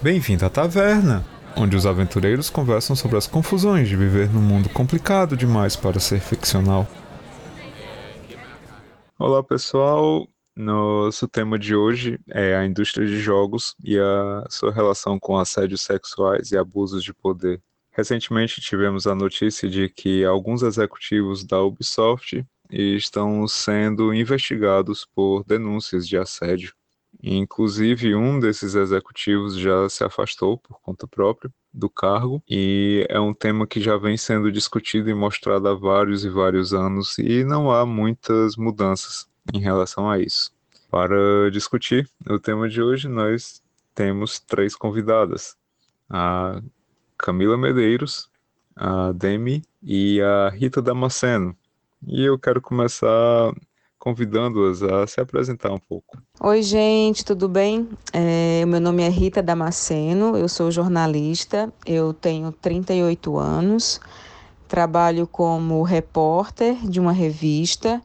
Bem-vindo à taverna, onde os aventureiros conversam sobre as confusões de viver num mundo complicado demais para ser ficcional. Olá, pessoal. Nosso tema de hoje é a indústria de jogos e a sua relação com assédios sexuais e abusos de poder. Recentemente tivemos a notícia de que alguns executivos da Ubisoft estão sendo investigados por denúncias de assédio. Inclusive, um desses executivos já se afastou por conta própria do cargo e é um tema que já vem sendo discutido e mostrado há vários e vários anos e não há muitas mudanças em relação a isso. Para discutir o tema de hoje, nós temos três convidadas: a Camila Medeiros, a Demi e a Rita Damasceno. E eu quero começar convidando-as a se apresentar um pouco. Oi, gente, tudo bem? É, meu nome é Rita Damasceno, eu sou jornalista, eu tenho 38 anos, trabalho como repórter de uma revista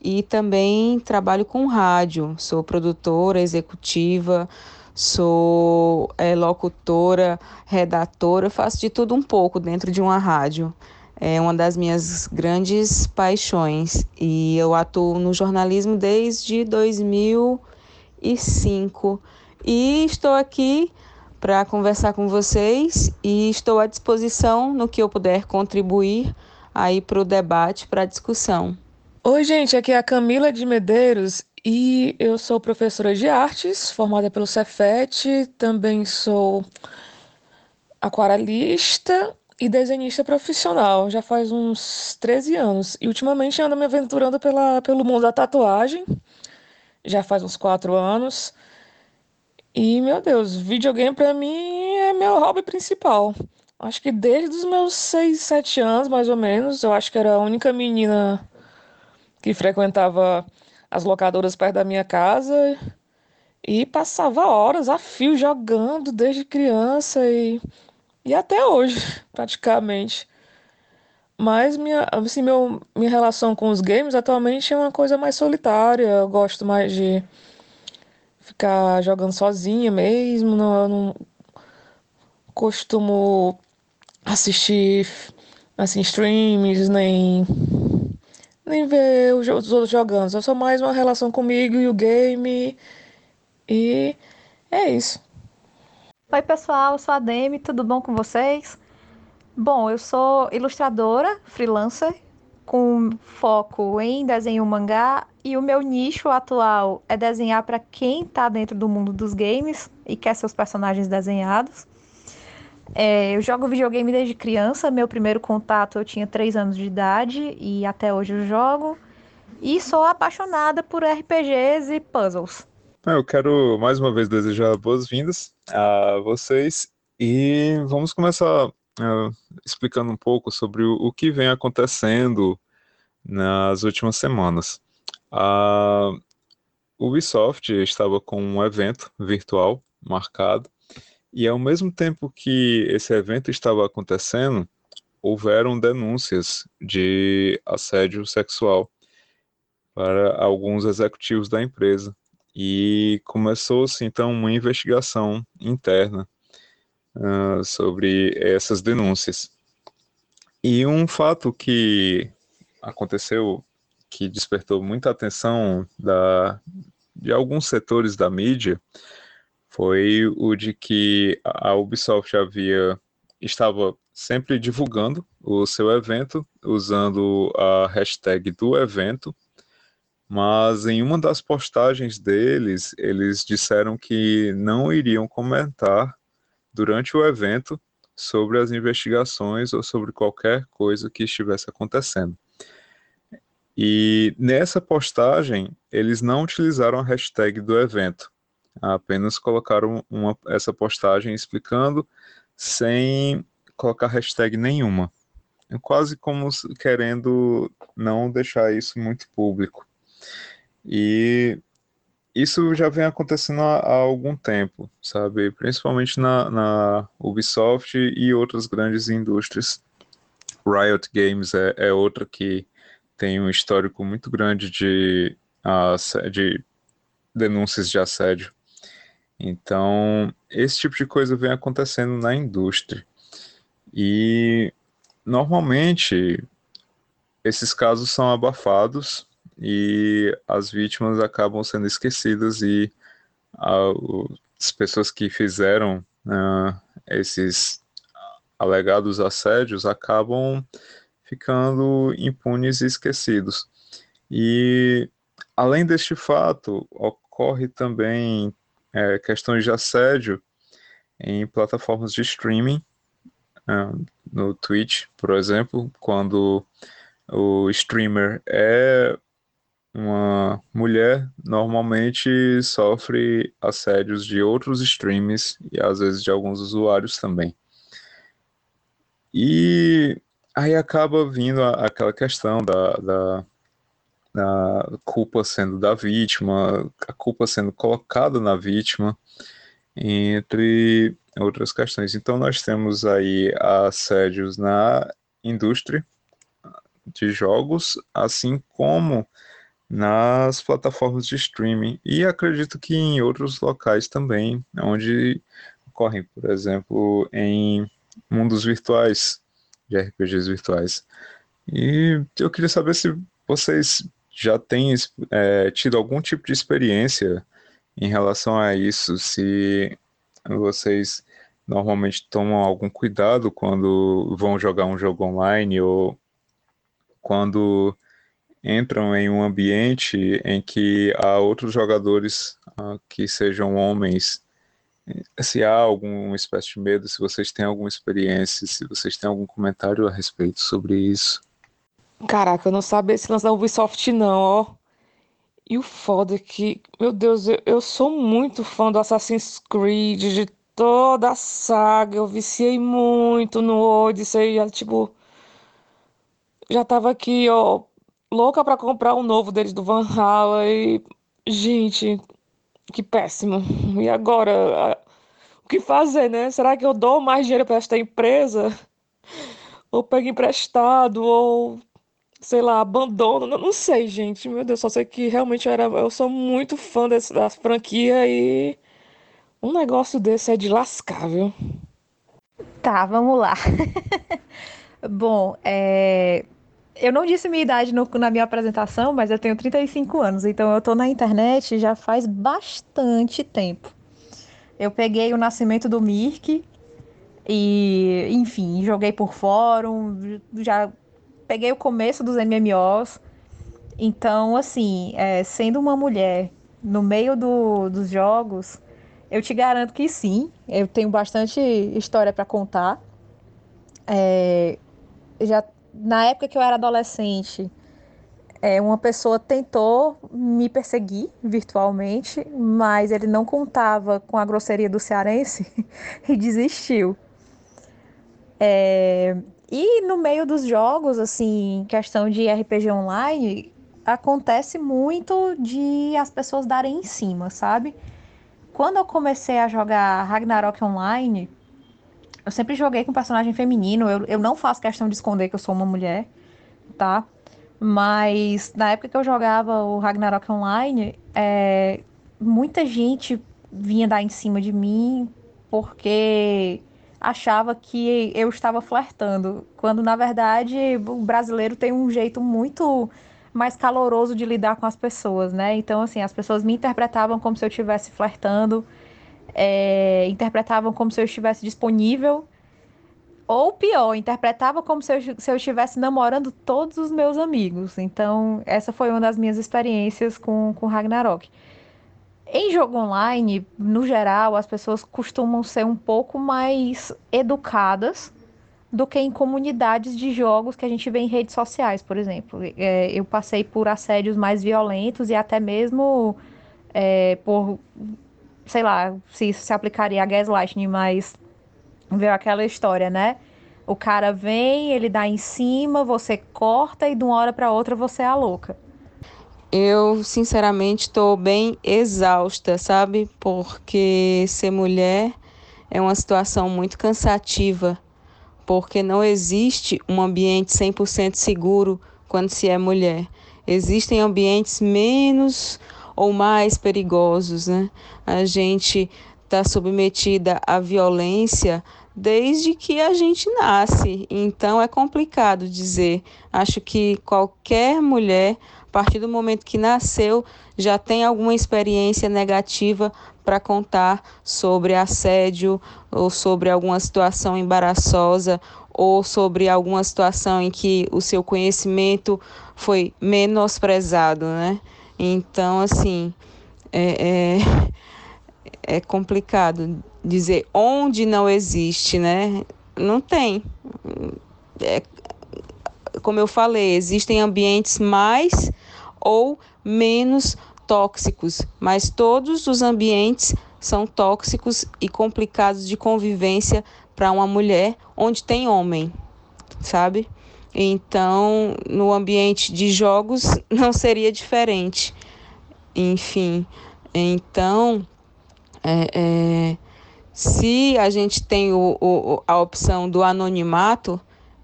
e também trabalho com rádio, sou produtora executiva, sou é, locutora, redatora, faço de tudo um pouco dentro de uma rádio é uma das minhas grandes paixões e eu atuo no jornalismo desde 2005 e estou aqui para conversar com vocês e estou à disposição no que eu puder contribuir aí para o debate, para a discussão. Oi, gente, aqui é a Camila de Medeiros e eu sou professora de artes, formada pelo Cefet, também sou aquarelista e desenhista profissional já faz uns 13 anos. E ultimamente ando me aventurando pela, pelo mundo da tatuagem, já faz uns 4 anos. E, meu Deus, videogame para mim é meu hobby principal. Acho que desde os meus 6, 7 anos, mais ou menos, eu acho que era a única menina que frequentava as locadoras perto da minha casa e passava horas a fio jogando desde criança e e até hoje, praticamente. Mas minha, assim, meu, minha relação com os games atualmente é uma coisa mais solitária. Eu gosto mais de ficar jogando sozinha mesmo. Não, não costumo assistir assim, streams, nem, nem ver os outros jogando. Eu sou mais uma relação comigo e o game. E é isso. Oi, pessoal, eu sou a Demi, tudo bom com vocês? Bom, eu sou ilustradora, freelancer, com foco em desenho mangá e o meu nicho atual é desenhar para quem está dentro do mundo dos games e quer seus personagens desenhados. É, eu jogo videogame desde criança, meu primeiro contato eu tinha 3 anos de idade e até hoje eu jogo. E sou apaixonada por RPGs e puzzles. Eu quero mais uma vez desejar boas-vindas a vocês e vamos começar uh, explicando um pouco sobre o, o, que vem acontecendo nas últimas semanas. A Ubisoft estava com um evento virtual marcado e ao mesmo tempo que esse evento estava acontecendo, houveram denúncias de assédio sexual para alguns executivos da empresa e começou-se então uma investigação interna uh, sobre essas denúncias. E um fato que aconteceu que despertou muita atenção da, de alguns setores da mídia foi o de que a Ubisoft havia estava sempre divulgando o seu evento usando a hashtag do evento mas em uma das postagens deles, eles disseram que não iriam comentar durante o evento sobre as investigações ou sobre qualquer coisa que estivesse acontecendo. E nessa postagem, eles não utilizaram a hashtag do evento, apenas colocaram uma, essa postagem explicando sem colocar hashtag nenhuma. Quase como querendo não deixar isso muito público. E isso já vem acontecendo há, há algum tempo, sabe? Principalmente na, na, Ubisoft e outras grandes indústrias. Riot Games é, é outra que tem um histórico muito grande de, de denúncias de assédio. Então, esse tipo de coisa vem acontecendo na indústria. E normalmente esses casos são abafados e as vítimas acabam sendo esquecidas e as pessoas que fizeram uh, esses alegados assédios acabam ficando impunes e esquecidos. E além deste fato, ocorre também é, questões de assédio em plataformas de streaming, uh, no Twitch, por exemplo, quando o streamer é uma mulher, normalmente sofre assédios de outros streams e às vezes de alguns usuários também. E aí acaba vindo a, aquela questão da, da, da, culpa sendo da vítima, a culpa sendo colocada na vítima, entre outras questões. Então nós temos aí assédios na indústria de jogos, assim como nas plataformas de streaming e acredito que em outros locais também, onde ocorrem, por exemplo, em mundos virtuais, de RPGs virtuais. E eu queria saber se vocês já têm é, tido algum tipo de experiência em relação a isso, se vocês normalmente tomam algum cuidado quando vão jogar um jogo online ou quando entram em um ambiente em que há outros jogadores uh, que sejam homens se há alguma espécie de medo, se vocês têm alguma experiência, se vocês têm algum comentário a respeito sobre isso. Caraca, eu não sabia esse lance da Ubisoft não, ó. E o foda é que, meu Deus, eu, eu sou muito fã do Assassin's Creed, de toda a saga, eu viciei muito no Odyssey, já, tipo... Já tava aqui, ó, louca pra comprar um novo deles do Valhalla e... Gente, que péssimo. E agora? O que fazer, né? Será que eu dou mais dinheiro para esta empresa? Ou pego emprestado? Ou, sei lá, abandono? Não, não sei, gente. Meu Deus, só sei que realmente eu, era, eu sou muito fã desse, da franquia e um negócio desse é de lascar, viu? Tá, vamos lá. Bom, é... Eu não disse minha idade no, na minha apresentação, mas eu tenho 35 anos, então eu tô na internet já faz bastante tempo. Eu peguei o nascimento do Mirk e, enfim, joguei por fórum, já peguei o começo dos MMOs. Então, assim, é, sendo uma mulher no meio do, dos jogos, eu te garanto que sim, eu tenho bastante história para contar. É, já na época que eu era adolescente, é, uma pessoa tentou me perseguir virtualmente, mas ele não contava com a grosseria do cearense e desistiu. É, e no meio dos jogos, assim, questão de RPG online, acontece muito de as pessoas darem em cima, sabe? Quando eu comecei a jogar Ragnarok Online, eu sempre joguei com personagem feminino. Eu, eu não faço questão de esconder que eu sou uma mulher, tá? Mas na época que eu jogava o Ragnarok Online, é, muita gente vinha dar em cima de mim porque achava que eu estava flertando, quando na verdade o brasileiro tem um jeito muito mais caloroso de lidar com as pessoas, né? Então, assim, as pessoas me interpretavam como se eu estivesse flertando é, interpretavam como se eu estivesse disponível. Ou pior, interpretava como se eu, se eu estivesse namorando todos os meus amigos. Então, essa foi uma das minhas experiências com, com Ragnarok. Em jogo online, no geral, as pessoas costumam ser um pouco mais educadas do que em comunidades de jogos que a gente vê em redes sociais, por exemplo. É, eu passei por assédios mais violentos e até mesmo é, por sei lá, se isso se aplicaria a gaslighting, mas veio aquela história, né? O cara vem, ele dá em cima, você corta e de uma hora para outra você é a louca. Eu, sinceramente, estou bem exausta, sabe? Porque ser mulher é uma situação muito cansativa, porque não existe um ambiente 100% seguro quando se é mulher. Existem ambientes menos ou mais perigosos, né? A gente está submetida à violência desde que a gente nasce. Então é complicado dizer. Acho que qualquer mulher, a partir do momento que nasceu, já tem alguma experiência negativa para contar sobre assédio ou sobre alguma situação embaraçosa ou sobre alguma situação em que o seu conhecimento foi menosprezado, né? Então, assim, é, é, é complicado dizer onde não existe, né? Não tem. É, como eu falei, existem ambientes mais ou menos tóxicos, mas todos os ambientes são tóxicos e complicados de convivência para uma mulher onde tem homem, sabe? Então, no ambiente de jogos não seria diferente. Enfim, então, é, é, se a gente tem o, o, a opção do anonimato,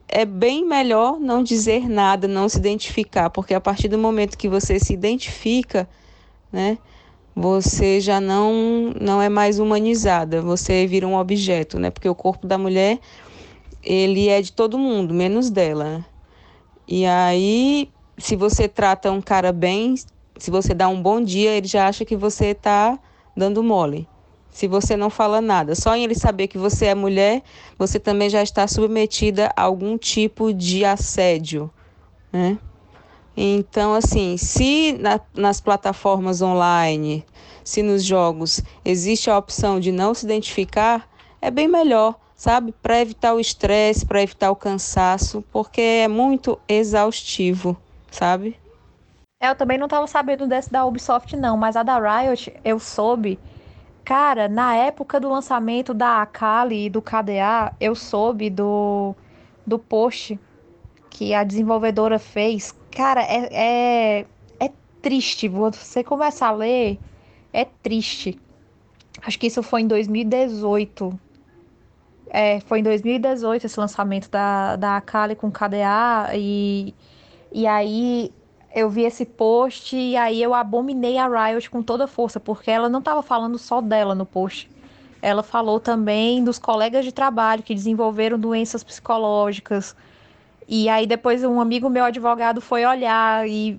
é bem melhor não dizer nada, não se identificar, porque a partir do momento que você se identifica, né, você já não não é mais humanizada, você vira um objeto, né? Porque o corpo da mulher ele é de todo mundo, menos dela. Né? E aí, se você trata um cara bem, se você dá um bom dia, ele já acha que você está dando mole. Se você não fala nada, só em ele saber que você é mulher, você também já está submetida a algum tipo de assédio, né? Então, assim, se na, nas plataformas online, se nos jogos existe a opção de não se identificar, é bem melhor, sabe? Para evitar o estresse, para evitar o cansaço, porque é muito exaustivo, sabe? É, eu também não estava sabendo desse da Ubisoft, não, mas a da Riot eu soube Cara, na época do lançamento da Akali e do KDA, eu soube do, do post que a desenvolvedora fez. Cara, é, é, é triste. Você começa a ler, é triste. Acho que isso foi em 2018. É, foi em 2018 esse lançamento da, da Akali com KDA. E, e aí eu vi esse post e aí eu abominei a Riot com toda força, porque ela não estava falando só dela no post. Ela falou também dos colegas de trabalho que desenvolveram doenças psicológicas. E aí depois um amigo meu advogado foi olhar e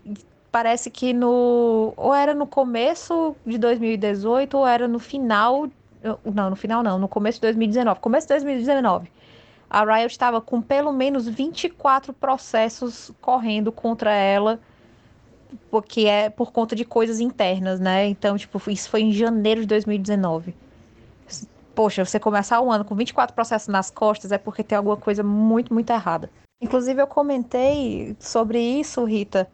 parece que no ou era no começo de 2018 ou era no final, não, no final não, no começo de 2019, começo de 2019. A Riot estava com pelo menos 24 processos correndo contra ela porque é por conta de coisas internas, né? Então, tipo, isso foi em janeiro de 2019. Poxa, você começar o ano com 24 processos nas costas é porque tem alguma coisa muito, muito errada. Inclusive, eu comentei sobre isso, Rita,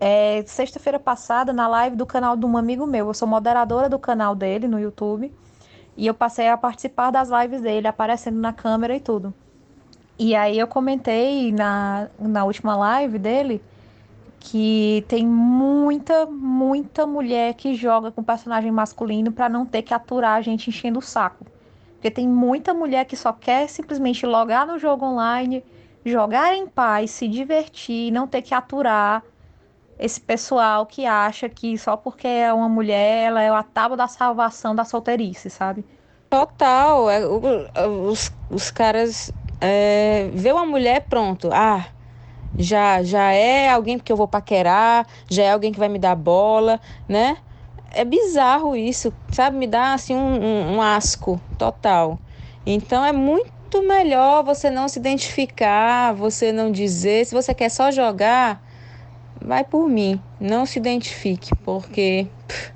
é, sexta-feira passada na live do canal de um amigo meu. Eu sou moderadora do canal dele no YouTube. E eu passei a participar das lives dele, aparecendo na câmera e tudo. E aí eu comentei na, na última live dele que tem muita, muita mulher que joga com personagem masculino para não ter que aturar a gente enchendo o saco. Porque tem muita mulher que só quer simplesmente logar no jogo online, jogar em paz, se divertir, não ter que aturar esse pessoal que acha que só porque é uma mulher, ela é a tábua da salvação da solteirice, sabe? Total. É, os, os caras é, vê uma mulher, pronto. Ah, já já é alguém que eu vou paquerar, já é alguém que vai me dar bola, né? É bizarro isso, sabe? Me dá assim um, um, um asco total. Então é muito melhor você não se identificar, você não dizer. Se você quer só jogar, vai por mim. Não se identifique, porque pff,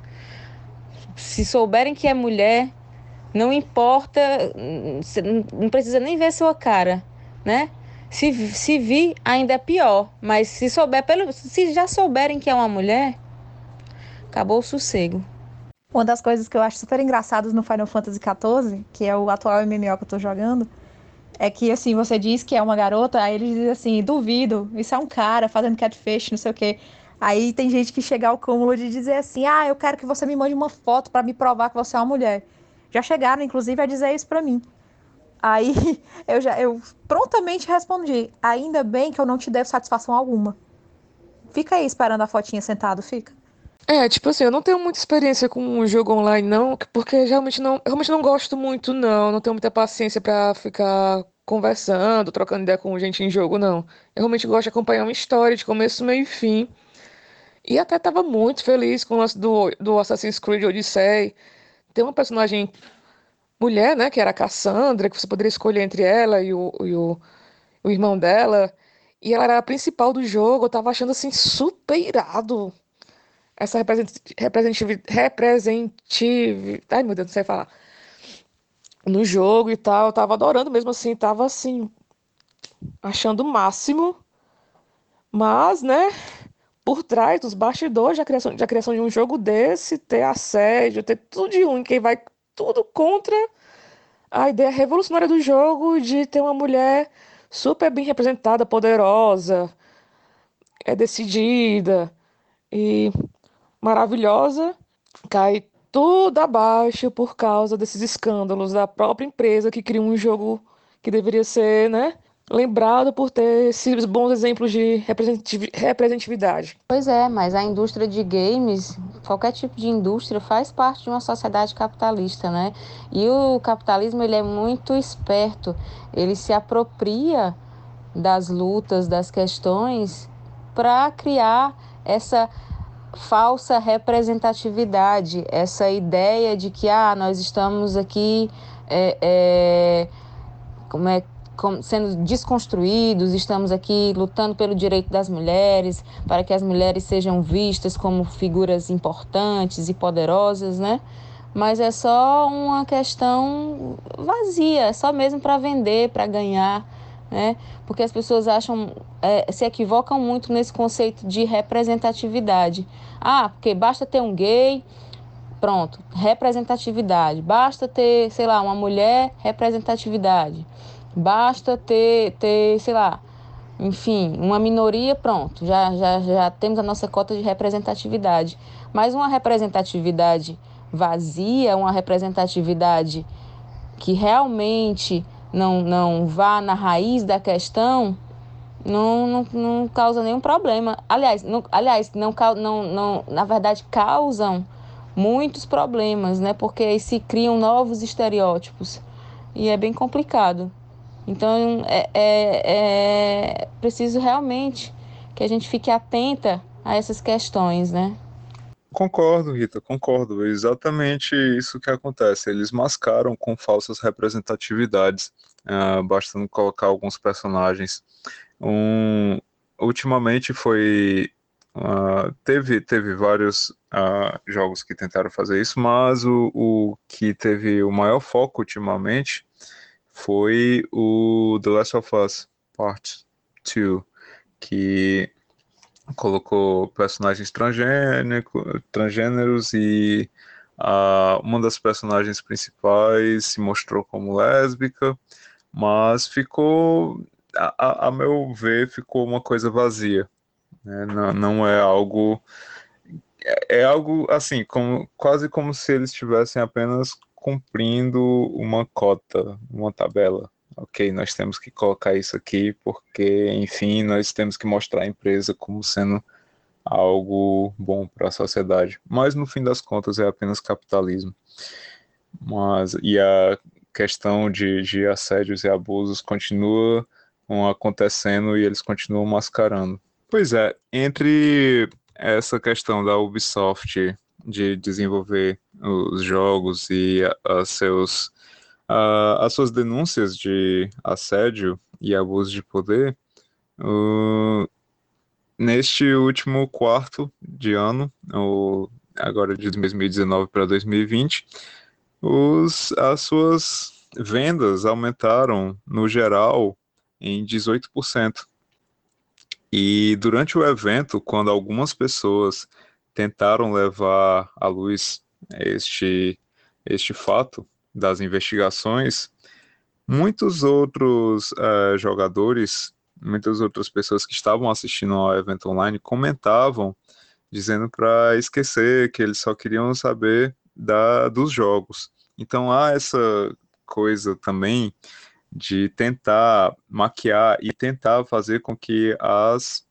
se souberem que é mulher, não importa, não precisa nem ver sua cara, né? Se, se vir, ainda é pior. Mas se souber, pelo, se já souberem que é uma mulher, acabou o sossego. Uma das coisas que eu acho super engraçadas no Final Fantasy XIV, que é o atual MMO que eu tô jogando, é que assim, você diz que é uma garota, aí eles dizem assim, duvido, isso é um cara fazendo catfish, não sei o quê. Aí tem gente que chega ao cúmulo de dizer assim, ah, eu quero que você me mande uma foto para me provar que você é uma mulher. Já chegaram, inclusive, a dizer isso para mim. Aí eu já eu prontamente respondi: ainda bem que eu não te devo satisfação alguma. Fica aí esperando a fotinha sentado, fica. É, tipo assim, eu não tenho muita experiência com um jogo online, não, porque realmente não, realmente não gosto muito, não. Não tenho muita paciência pra ficar conversando, trocando ideia com gente em jogo, não. Eu realmente gosto de acompanhar uma história de começo, meio e fim. E até tava muito feliz com o lance do, do Assassin's Creed Odyssey. Tem uma personagem mulher, né, que era a Cassandra, que você poderia escolher entre ela e o, e o, o irmão dela. E ela era a principal do jogo. Eu tava achando assim super irado essa representatividade, representatividade, ai meu Deus, não sei falar, no jogo e tal, eu tava adorando mesmo assim, tava assim, achando o máximo, mas, né, por trás dos bastidores da criação, da criação de um jogo desse, ter assédio, ter tudo de ruim, quem vai tudo contra a ideia revolucionária do jogo de ter uma mulher super bem representada, poderosa, é decidida. E maravilhosa cai tudo abaixo por causa desses escândalos da própria empresa que cria um jogo que deveria ser, né, lembrado por ter esses bons exemplos de representatividade. Pois é, mas a indústria de games, qualquer tipo de indústria, faz parte de uma sociedade capitalista, né? E o capitalismo ele é muito esperto, ele se apropria das lutas, das questões, para criar essa falsa representatividade, essa ideia de que ah, nós estamos aqui é, é, como é, como, sendo desconstruídos, estamos aqui lutando pelo direito das mulheres, para que as mulheres sejam vistas como figuras importantes e poderosas, né? Mas é só uma questão vazia, é só mesmo para vender, para ganhar né? Porque as pessoas acham, é, se equivocam muito nesse conceito de representatividade. Ah, porque basta ter um gay, pronto, representatividade. Basta ter, sei lá, uma mulher, representatividade. Basta ter, ter sei lá, enfim, uma minoria, pronto, já, já, já temos a nossa cota de representatividade. Mas uma representatividade vazia, uma representatividade que realmente não, não vá na raiz da questão, não, não, não causa nenhum problema. Aliás, não, aliás não, não, não, na verdade, causam muitos problemas, né? Porque se criam novos estereótipos e é bem complicado. Então, é, é, é preciso realmente que a gente fique atenta a essas questões, né? Concordo, Rita, concordo. É exatamente isso que acontece. Eles mascaram com falsas representatividades, uh, bastando colocar alguns personagens. Um, ultimamente foi. Uh, teve, teve vários uh, jogos que tentaram fazer isso, mas o, o que teve o maior foco ultimamente foi o The Last of Us Part 2, que colocou personagens transgêneros e uh, uma das personagens principais se mostrou como lésbica, mas ficou, a, a meu ver, ficou uma coisa vazia. Né? Não, não é algo. É, é algo assim, como, quase como se eles estivessem apenas cumprindo uma cota, uma tabela ok, nós temos que colocar isso aqui porque, enfim, nós temos que mostrar a empresa como sendo algo bom para a sociedade. Mas no fim das contas é apenas capitalismo. Mas e a questão de, de assédios e abusos continua acontecendo e eles continuam mascarando. Pois é, entre essa questão da Ubisoft de desenvolver os jogos e a, a seus uh, as suas denúncias de assédio e abuso de poder, uh, neste último quarto de ano, ou agora de 2019 para 2020, os, as suas vendas aumentaram, no geral, em 18%. E durante o evento, quando algumas pessoas tentaram levar à luz este, este fato, das investigações, muitos outros uh, jogadores, muitas outras pessoas que estavam assistindo ao evento online comentavam, dizendo para esquecer que eles só queriam saber da, dos jogos. Então há essa coisa também de tentar maquiar e tentar fazer com que as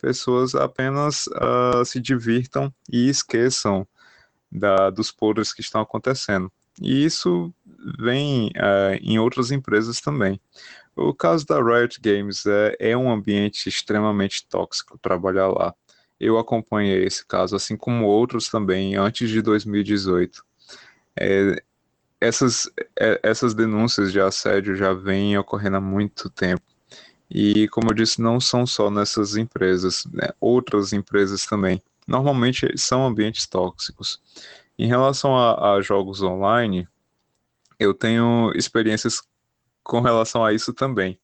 pessoas apenas uh, se divirtam e esqueçam da, dos podres que estão acontecendo. E isso vem uh, em outras empresas também. O caso da Riot Games é, é um ambiente extremamente tóxico trabalhar lá. Eu acompanhei esse caso, assim como outros também, antes de 2018. É, essas, é, essas denúncias de assédio já vêm ocorrendo há muito tempo. E, como eu disse, não são só nessas empresas, né? outras empresas também. Normalmente são ambientes tóxicos. Em relação a, a jogos online, eu tenho experiências com relação a isso também.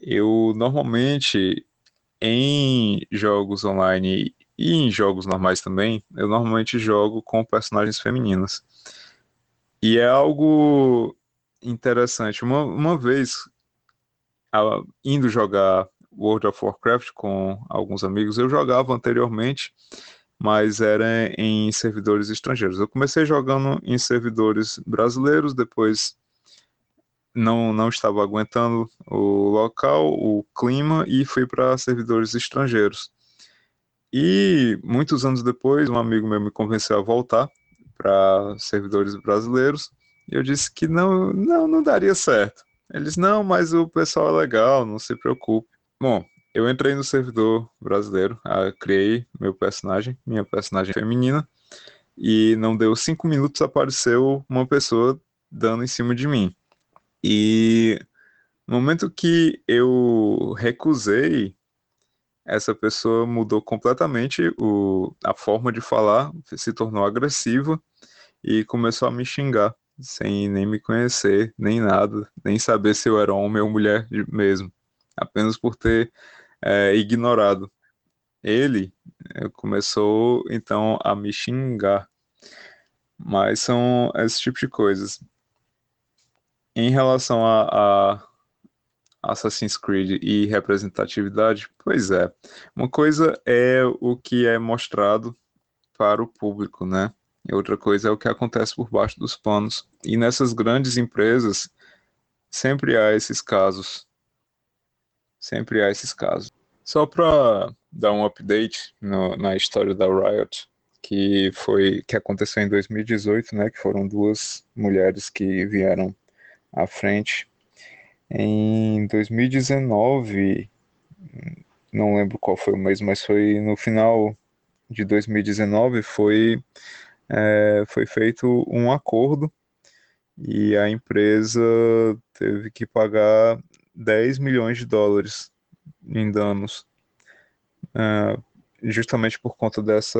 Eu normalmente em jogos online e em jogos normais também, eu normalmente jogo com personagens femininas. E é algo interessante. Uma, uma vez, indo jogar World of Warcraft com alguns amigos, eu jogava anteriormente, mas era em servidores estrangeiros. Eu comecei jogando em servidores brasileiros, depois não, não estava aguentando o local, o clima e fui para servidores estrangeiros. E muitos anos depois, um amigo meu me convenceu a voltar para servidores brasileiros e eu disse que não, não, não daria certo. Eles, não, mas o pessoal é legal, não se preocupe. Bom, eu entrei no servidor brasileiro, ah, criei meu personagem, minha personagem feminina, e não deu cinco minutos apareceu uma pessoa dando em cima de mim. E no momento que eu recusei, essa pessoa mudou completamente o, a forma de falar, se tornou agressiva e começou a me xingar, sem nem me conhecer, nem nada, nem saber se eu era homem ou mulher mesmo, apenas por ter é, ignorado. Ele é, começou então a me xingar, mas são esse tipo de coisas. Em relação a, a Assassin's Creed e representatividade, pois é. Uma coisa é o que é mostrado para o público, né? E outra coisa é o que acontece por baixo dos panos. E nessas grandes empresas, sempre há esses casos. Sempre há esses casos. Só para dar um update no, na história da Riot, que foi que aconteceu em 2018, né? Que foram duas mulheres que vieram à frente. Em 2019, não lembro qual foi o mês, mas foi no final de 2019, foi, é, foi feito um acordo e a empresa teve que pagar 10 milhões de dólares em danos, é, justamente por conta dessa,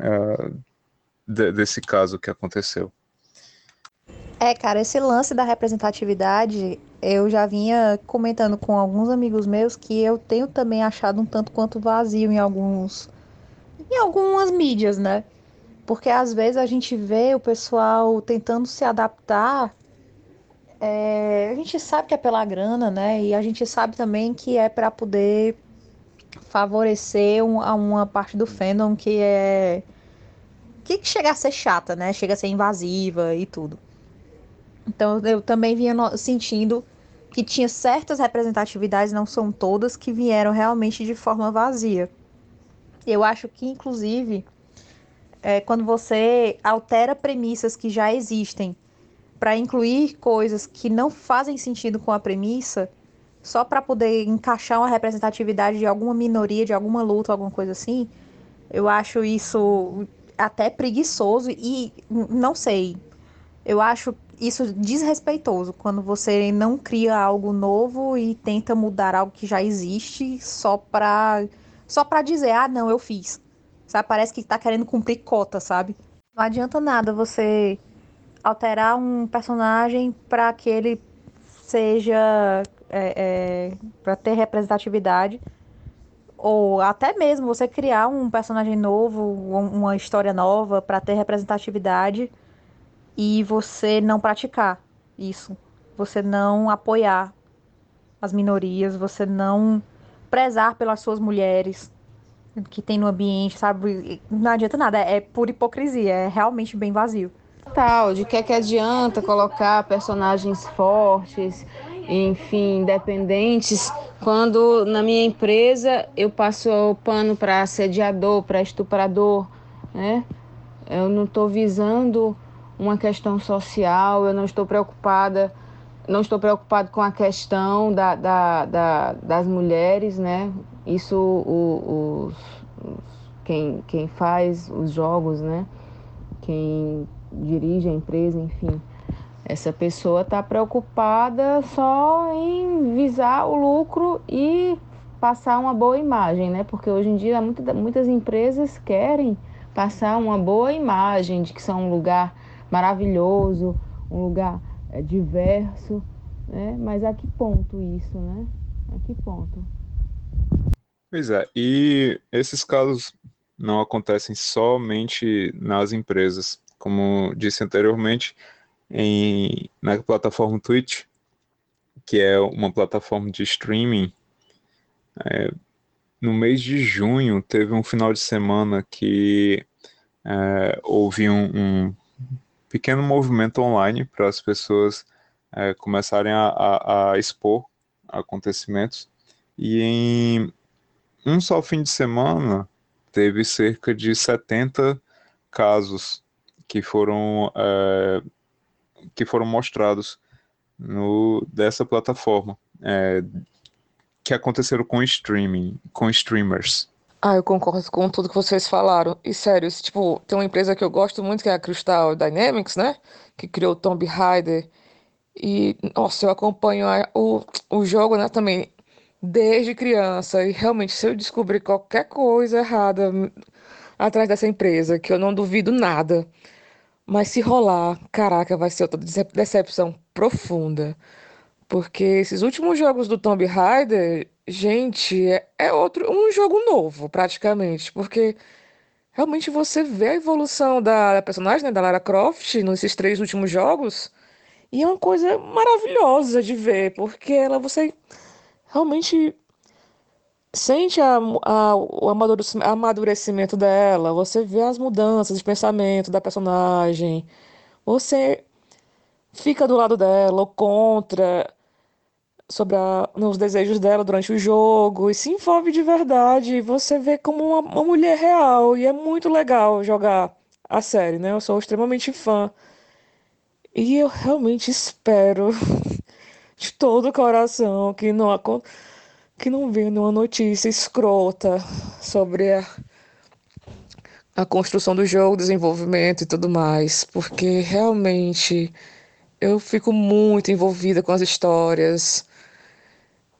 é, de, desse caso que aconteceu. É, cara, esse lance da representatividade, eu já vinha comentando com alguns amigos meus que eu tenho também achado um tanto quanto vazio em alguns em algumas mídias, né? Porque às vezes a gente vê o pessoal tentando se adaptar. É, a gente sabe que é pela grana, né? E a gente sabe também que é para poder favorecer um, a uma parte do fandom que é que chega a ser chata, né? Chega a ser invasiva e tudo. Então eu também vinha sentindo que tinha certas representatividades, não são todas, que vieram realmente de forma vazia. Eu acho que, inclusive, é, quando você altera premissas que já existem para incluir coisas que não fazem sentido com a premissa, só para poder encaixar uma representatividade de alguma minoria, de alguma luta, alguma coisa assim, eu acho isso até preguiçoso e não sei. Eu acho isso desrespeitoso quando você não cria algo novo e tenta mudar algo que já existe só para só para dizer, ah, não, eu fiz. Sabe? Parece que tá querendo cumprir cota, sabe? Não adianta nada você alterar um personagem para que ele seja é, é, para ter representatividade ou até mesmo você criar um personagem novo, uma história nova para ter representatividade e você não praticar isso, você não apoiar as minorias, você não prezar pelas suas mulheres que tem no ambiente, sabe? Não adianta nada, é pura hipocrisia, é realmente bem vazio. Tal, de que é que adianta colocar personagens fortes enfim, independentes, quando na minha empresa eu passo o pano para assediador, para estuprador, né? Eu não estou visando uma questão social, eu não estou preocupada, não estou preocupado com a questão da, da, da das mulheres, né? Isso o, quem, quem faz os jogos, né? Quem dirige a empresa, enfim. Essa pessoa está preocupada só em visar o lucro e passar uma boa imagem, né? Porque hoje em dia muita, muitas empresas querem passar uma boa imagem de que são um lugar maravilhoso, um lugar é, diverso, né? Mas a que ponto isso, né? A que ponto? Pois é, e esses casos não acontecem somente nas empresas. Como disse anteriormente, em, na plataforma Twitch, que é uma plataforma de streaming, é, no mês de junho teve um final de semana que é, houve um, um, pequeno movimento online para as pessoas é, começarem a, a, a, expor acontecimentos. E em um só fim de semana teve cerca de 70 casos que foram é, que foram mostrados no, dessa plataforma, é, que aconteceram com streaming, com streamers. Ah, eu concordo com tudo que vocês falaram. E sério, tipo, tem uma empresa que eu gosto muito, que é a Crystal Dynamics, né? Que criou o Tomb Raider. E, nossa, eu acompanho a, o, o jogo, né, também, desde criança. E realmente, se eu descobrir qualquer coisa errada atrás dessa empresa, que eu não duvido nada, mas se rolar, caraca, vai ser outra decepção profunda. Porque esses últimos jogos do Tomb Raider, gente, é, é outro, um jogo novo, praticamente. Porque realmente você vê a evolução da, personagem, né, da Lara Croft, nesses três últimos jogos. E é uma coisa maravilhosa de ver, porque ela você realmente sente a, a, o amadurecimento dela, você vê as mudanças de pensamento da personagem, você fica do lado dela ou contra sobre a, os desejos dela durante o jogo e se envolve de verdade. Você vê como uma, uma mulher real e é muito legal jogar a série, né? Eu sou extremamente fã. E eu realmente espero de todo o coração que não aconteça que não vê nenhuma notícia escrota sobre a, a construção do jogo, desenvolvimento e tudo mais, porque realmente eu fico muito envolvida com as histórias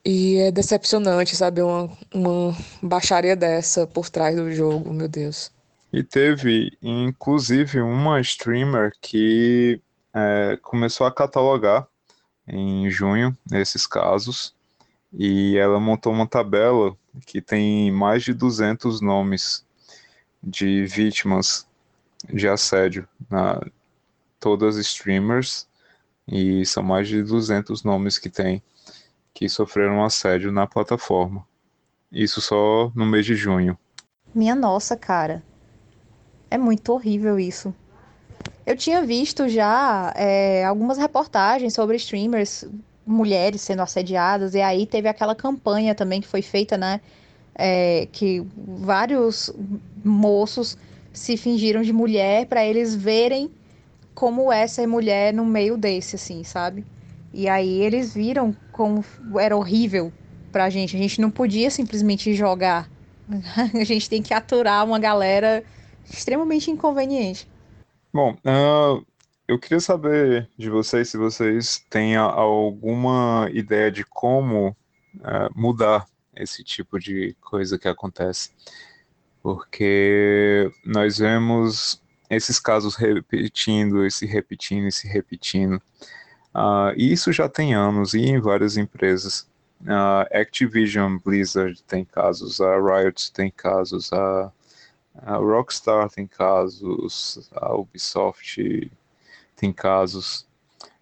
e é decepcionante, sabe, uma, uma baixaria dessa por trás do jogo, meu Deus. E teve, inclusive, uma streamer que é, começou a catalogar em junho esses casos e ela montou uma tabela que tem mais de 200 nomes de vítimas de assédio na todas as streamers e são mais de 200 nomes que tem que sofreram assédio na plataforma. Isso só no mês de junho. Minha nossa, cara. É muito horrível isso. Eu tinha visto já é, algumas reportagens sobre streamers mulheres sendo assediadas, e aí teve aquela campanha também que foi feita, né? É, que vários moços se fingiram de mulher para eles verem como é ser mulher no meio desse, assim, sabe? E aí eles viram como era horrível pra gente. A gente não podia simplesmente jogar. A gente tem que aturar uma galera extremamente inconveniente. Bom, uh, eu queria saber de vocês se vocês têm alguma ideia de como uh, mudar esse tipo de coisa que acontece. Porque nós vemos esses casos repetindo, e se repetindo, e se repetindo. Uh, e isso já tem anos e em várias empresas. Uh, Activision, Blizzard tem casos, a Riot tem casos, a, a Rockstar tem casos, a Ubisoft tem casos.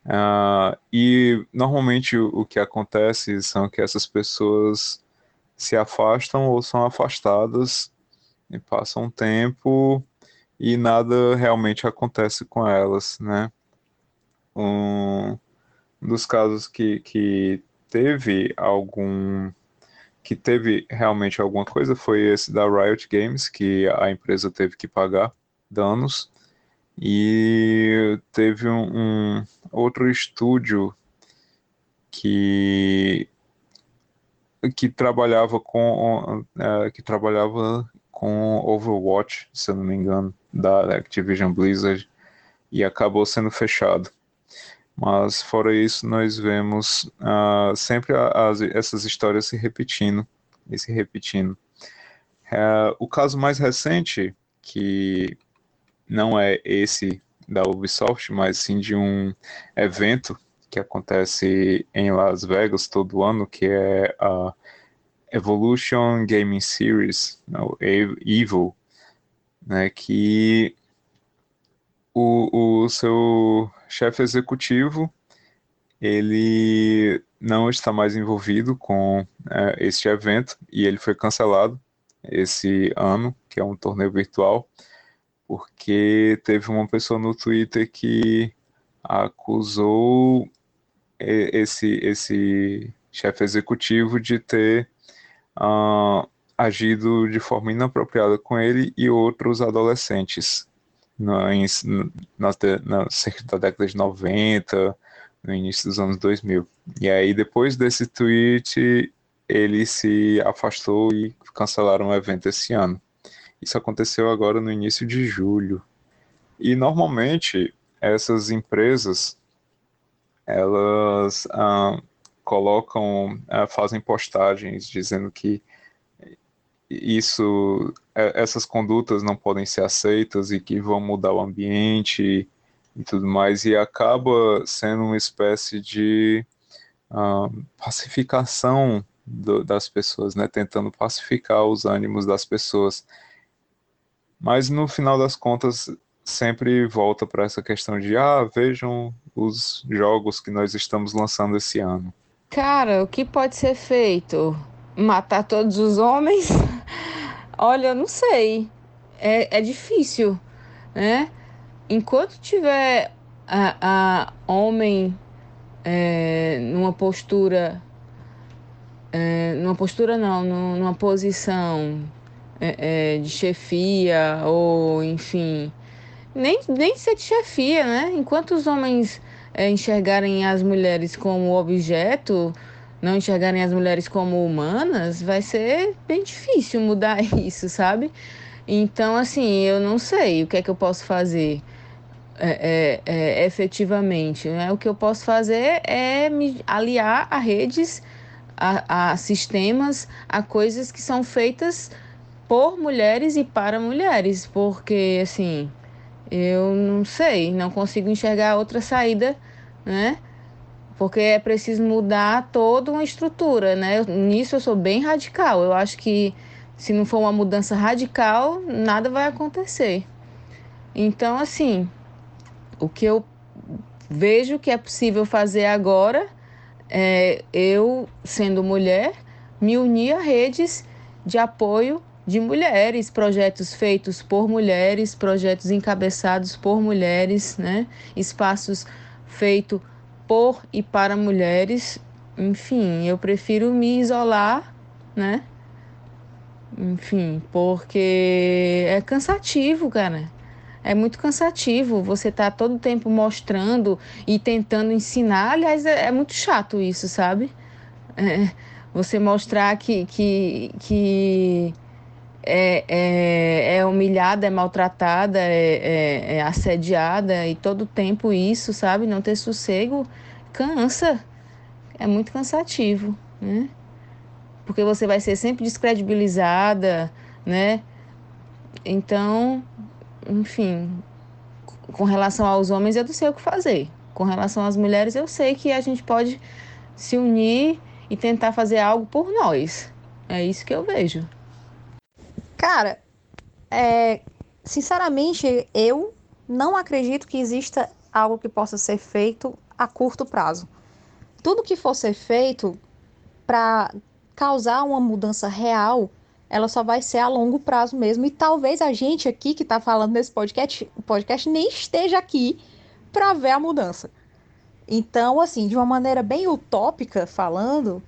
Uh, e normalmente o, o, que acontece são que essas pessoas se afastam ou são afastadas e passam um tempo e nada realmente acontece com elas, né? Um, dos casos que, que teve algum que teve realmente alguma coisa foi esse da Riot Games, que a empresa teve que pagar danos. E teve um, um outro estúdio que que trabalhava com uh, que trabalhava com Overwatch, se eu não me engano, da Activision Blizzard e acabou sendo fechado. Mas fora isso, nós vemos uh, sempre as, essas histórias se repetindo e se repetindo. Uh, o caso mais recente, que não é esse da Ubisoft, mas sim de um evento que acontece em Las Vegas todo ano, que é a Evolution Gaming Series, o EVO, né, que o, o seu chefe executivo ele não está mais envolvido com é, este evento e ele foi cancelado esse ano, que é um torneio virtual, porque teve uma pessoa no Twitter que acusou esse, esse chefe executivo de ter uh, agido de forma inapropriada com ele e outros adolescentes na, em, na, na, cerca da década de 90, no início dos anos 2000. E aí, depois desse tweet, ele se afastou e cancelaram o evento esse ano. Isso aconteceu agora no início de julho. E normalmente essas empresas elas ah, colocam, ah, fazem postagens dizendo que isso, é, essas condutas não podem ser aceitas e que vão mudar o ambiente e tudo mais, e acaba sendo uma espécie de uh, pacificação do, das pessoas, né, tentando pacificar os ânimos das pessoas. Mas no final das contas, sempre volta para essa questão de, ah, vejam os jogos que nós estamos lançando esse ano. Cara, o que pode ser feito? Matar todos os homens? Olha, eu não sei. É, é difícil, né? Enquanto tiver a, a homem é, numa postura. É, numa postura não, numa posição é, é, de chefia ou enfim. Nem, nem ser de chefia, né? Enquanto os homens é, enxergarem as mulheres como objeto, não enxergarem as mulheres como humanas, vai ser bem difícil mudar isso, sabe? Então, assim, eu não sei o que é que eu posso fazer é, é, é, efetivamente. Né? O que eu posso fazer é me aliar a redes, a, a sistemas, a coisas que são feitas por mulheres e para mulheres, porque, assim, eu não sei, não consigo enxergar outra saída, né? porque é preciso mudar toda uma estrutura, né? Nisso eu sou bem radical. Eu acho que se não for uma mudança radical, nada vai acontecer. Então, assim, o que eu vejo que é possível fazer agora é eu, sendo mulher, me unir a redes de apoio de mulheres, projetos feitos por mulheres, projetos encabeçados por mulheres, né? Espaços feitos por e para mulheres. Enfim, eu prefiro me isolar, né? Enfim, porque é cansativo, cara. É muito cansativo. Você tá todo tempo mostrando e tentando ensinar. Aliás, é, é muito chato isso, sabe? É, você mostrar que, que, que é, é, é humilhada, é maltratada, é, é, é assediada e todo tempo isso, sabe? Não ter sossego cansa. É muito cansativo, né? Porque você vai ser sempre descredibilizada, né? Então, enfim, com relação aos homens eu não sei o que fazer. Com relação às mulheres eu sei que a gente pode se unir e tentar fazer algo por nós. É isso que eu vejo. Cara, é, sinceramente, eu não acredito que exista algo que possa ser feito a curto prazo. Tudo que for ser feito para causar uma mudança real, ela só vai ser a longo prazo mesmo. E talvez a gente aqui que está falando nesse podcast, podcast nem esteja aqui para ver a mudança. Então, assim, de uma maneira bem utópica falando,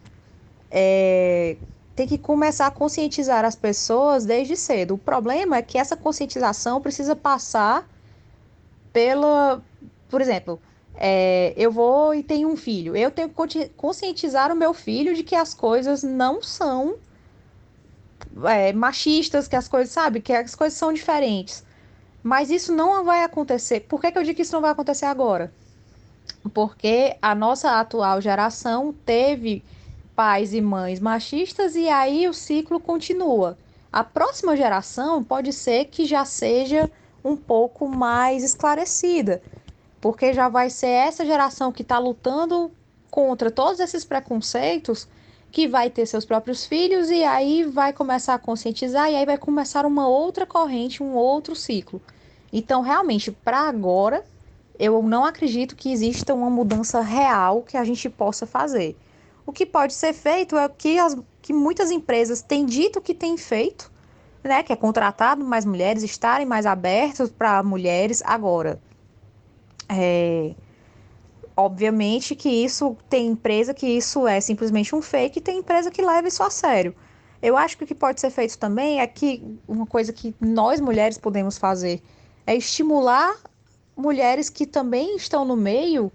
é, tem que começar a conscientizar as pessoas desde cedo. O problema é que essa conscientização precisa passar pela. Por exemplo, é, eu vou e tenho um filho. Eu tenho que conscientizar o meu filho de que as coisas não são é, machistas, que as coisas, sabe, que as coisas são diferentes. Mas isso não vai acontecer. Por que, que eu digo que isso não vai acontecer agora? Porque a nossa atual geração teve pais e mães machistas e aí o ciclo continua. A próxima geração pode ser que já seja um pouco mais esclarecida, porque já vai ser essa geração que está lutando contra todos esses preconceitos que vai ter seus próprios filhos e aí vai começar a conscientizar e aí vai começar uma outra corrente, um outro ciclo. Então, realmente, para agora, eu não acredito que exista uma mudança real que a gente possa fazer. O que pode ser feito é o que, as, que muitas empresas têm dito que têm feito, né? Que é contratado mais mulheres, estarem mais abertos para mulheres agora. É, obviamente que isso tem empresa que isso é simplesmente um fake e tem empresa que leva isso a sério. Eu acho que o que pode ser feito também é que uma coisa que nós mulheres podemos fazer é estimular mulheres que também estão no meio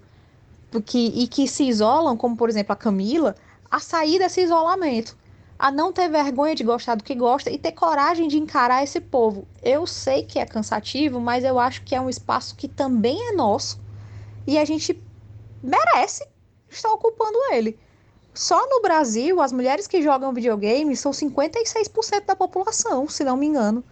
que, e que se isolam, como por exemplo a Camila, a sair desse isolamento, a não ter vergonha de gostar do que gosta e ter coragem de encarar esse povo. Eu sei que é cansativo, mas eu acho que é um espaço que também é nosso e a gente merece estar ocupando ele. Só no Brasil, as mulheres que jogam videogame são 56% da população, se não me engano.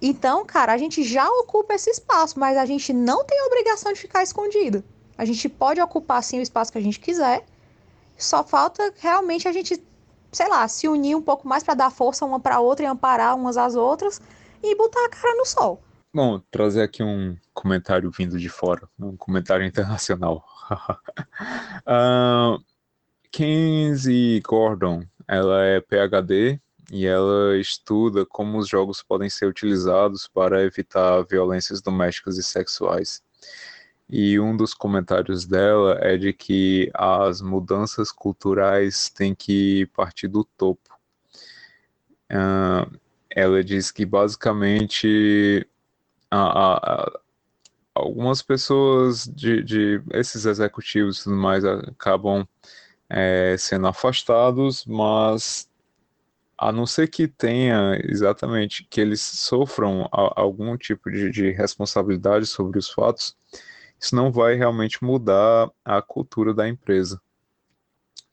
Então, cara, a gente já ocupa esse espaço, mas a gente não tem a obrigação de ficar escondido. A gente pode ocupar sim o espaço que a gente quiser. Só falta realmente a gente, sei lá, se unir um pouco mais para dar força uma para outra e amparar umas às outras e botar a cara no sol. Bom, trazer aqui um comentário vindo de fora, um comentário internacional. uh, Kenzie Gordon, ela é PhD e ela estuda como os jogos podem ser utilizados para evitar violências domésticas e sexuais. E um dos comentários dela é de que as mudanças culturais têm que partir do topo. Uh, ela diz que basicamente a, a, algumas pessoas de, de, esses executivos e tudo mais acabam é, sendo afastados, mas a não ser que tenha exatamente que eles sofram a, algum tipo de, de responsabilidade sobre os fatos, isso não vai realmente mudar a cultura da empresa.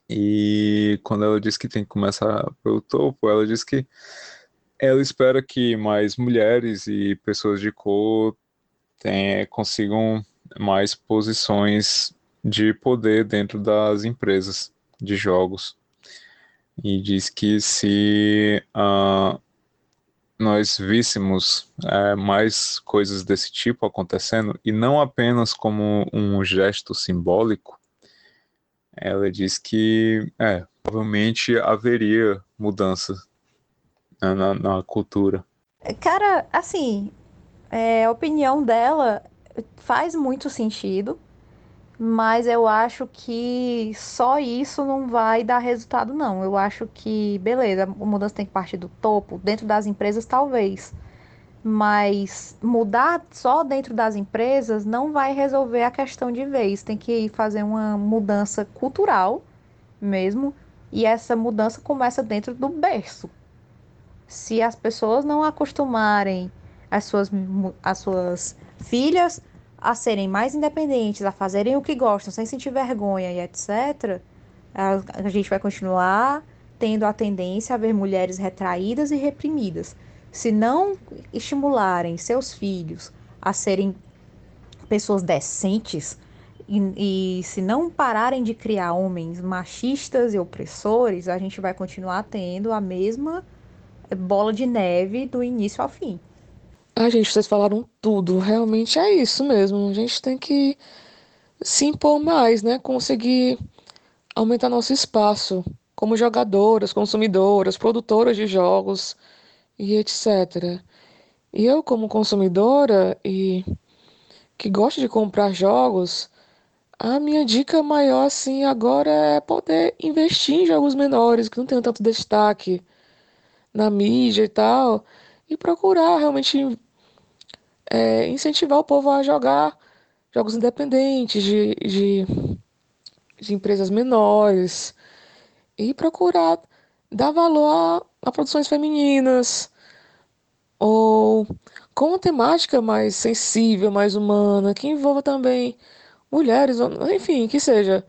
E quando ela diz que tem que começar pelo topo, ela diz que ela espera que mais mulheres e pessoas de cor tenham, consigam mais posições de poder dentro das empresas de jogos. E diz que se uh, nós víssemos é, mais coisas desse tipo acontecendo, e não apenas como um gesto simbólico, ela diz que é, provavelmente haveria mudança na, na, na cultura. Cara, assim, é, opinião dela faz muito sentido, mas eu acho que só isso não vai dar resultado, não. Eu acho que, beleza, a mudança tem que partir do topo, dentro das empresas, talvez. Mas mudar só dentro das empresas não vai resolver a questão de vez. Tem que fazer uma mudança cultural mesmo. E essa mudança começa dentro do berço. Se as pessoas não acostumarem as suas, as suas filhas a serem mais independentes, a fazerem o que gostam, sem sentir vergonha e etc., a, gente vai continuar tendo a tendência a ver mulheres retraídas e reprimidas. Se não estimularem seus filhos a serem pessoas decentes e, e, se não pararem de criar homens machistas e opressores, a gente vai continuar tendo a mesma bola de neve do início ao fim. A gente, vocês falaram tudo. Realmente é isso mesmo. A gente tem que se impor mais, né? Conseguir aumentar nosso espaço como jogadoras, consumidoras, produtoras de jogos e etc. E eu, como consumidora e que gosto de comprar jogos, A minha dica maior, assim, agora é poder investir em jogos menores, que não tenham tanto destaque na mídia e tal, e procurar realmente é, incentivar o povo a jogar jogos independentes, de, de, de empresas menores, e procurar dar valor a, a produções femininas, ou com uma temática mais sensível, mais humana, que envolva também mulheres, enfim, que seja.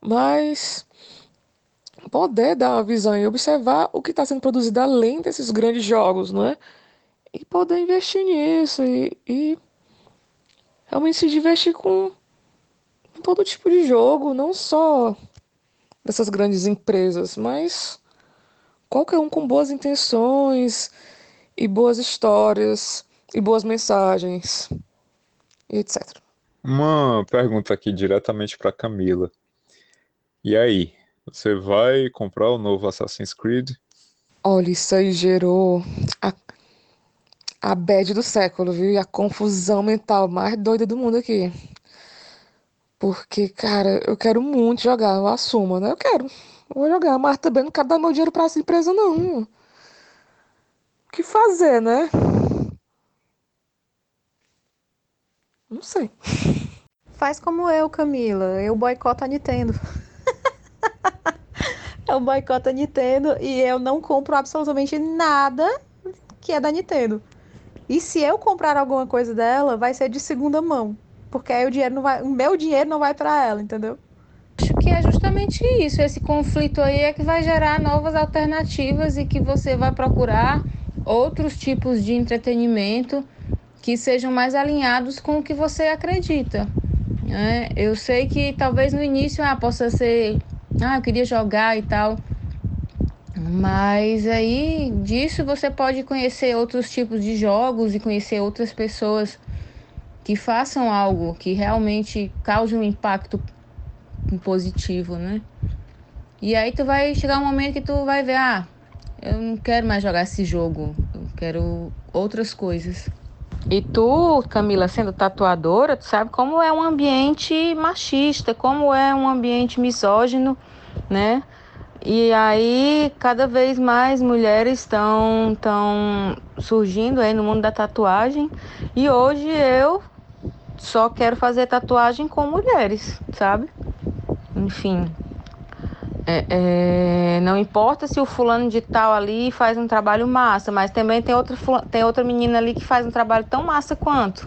Mas poder dar uma visão e observar o que está sendo produzido além desses grandes jogos, não é? E poder investir nisso e, e realmente se divertir com todo tipo de jogo, não só dessas grandes empresas, mas qualquer um com boas intenções e boas histórias e boas mensagens, e etc. Uma pergunta aqui diretamente para Camila. E aí, você vai comprar o novo Assassin's Creed? Olha, isso aí gerou a, a bad do século, viu? E a confusão mental mais doida do mundo aqui. Porque, cara, eu quero muito jogar, eu assumo, né? Eu quero. vou jogar, mas também não quero dar meu dinheiro pra essa empresa, não. O que fazer, né? Não sei. Faz como eu, Camila. Eu boicoto a Nintendo. eu boicoto a Nintendo e eu não compro absolutamente nada que é da Nintendo. E se eu comprar alguma coisa dela, vai ser de segunda mão, porque aí o dinheiro não vai, o meu dinheiro não vai para ela, entendeu? Acho que é justamente isso, esse conflito aí é que vai gerar novas alternativas e que você vai procurar outros tipos de entretenimento que sejam mais alinhados com o que você acredita. Né? Eu sei que talvez no início ah, possa ser, ah, eu queria jogar e tal, mas aí disso você pode conhecer outros tipos de jogos e conhecer outras pessoas que façam algo que realmente cause um impacto positivo, né? E aí tu vai chegar um momento que tu vai ver, ah, eu não quero mais jogar esse jogo, eu quero outras coisas. E tu, Camila, sendo tatuadora, tu sabe como é um ambiente machista, como é um ambiente misógino, né? E aí, cada vez mais mulheres estão estão surgindo aí no mundo da tatuagem. E hoje eu só quero fazer tatuagem com mulheres, sabe? Enfim, é, é, não importa se o fulano de tal ali faz um trabalho massa, mas também tem outra, tem outra menina ali que faz um trabalho tão massa quanto.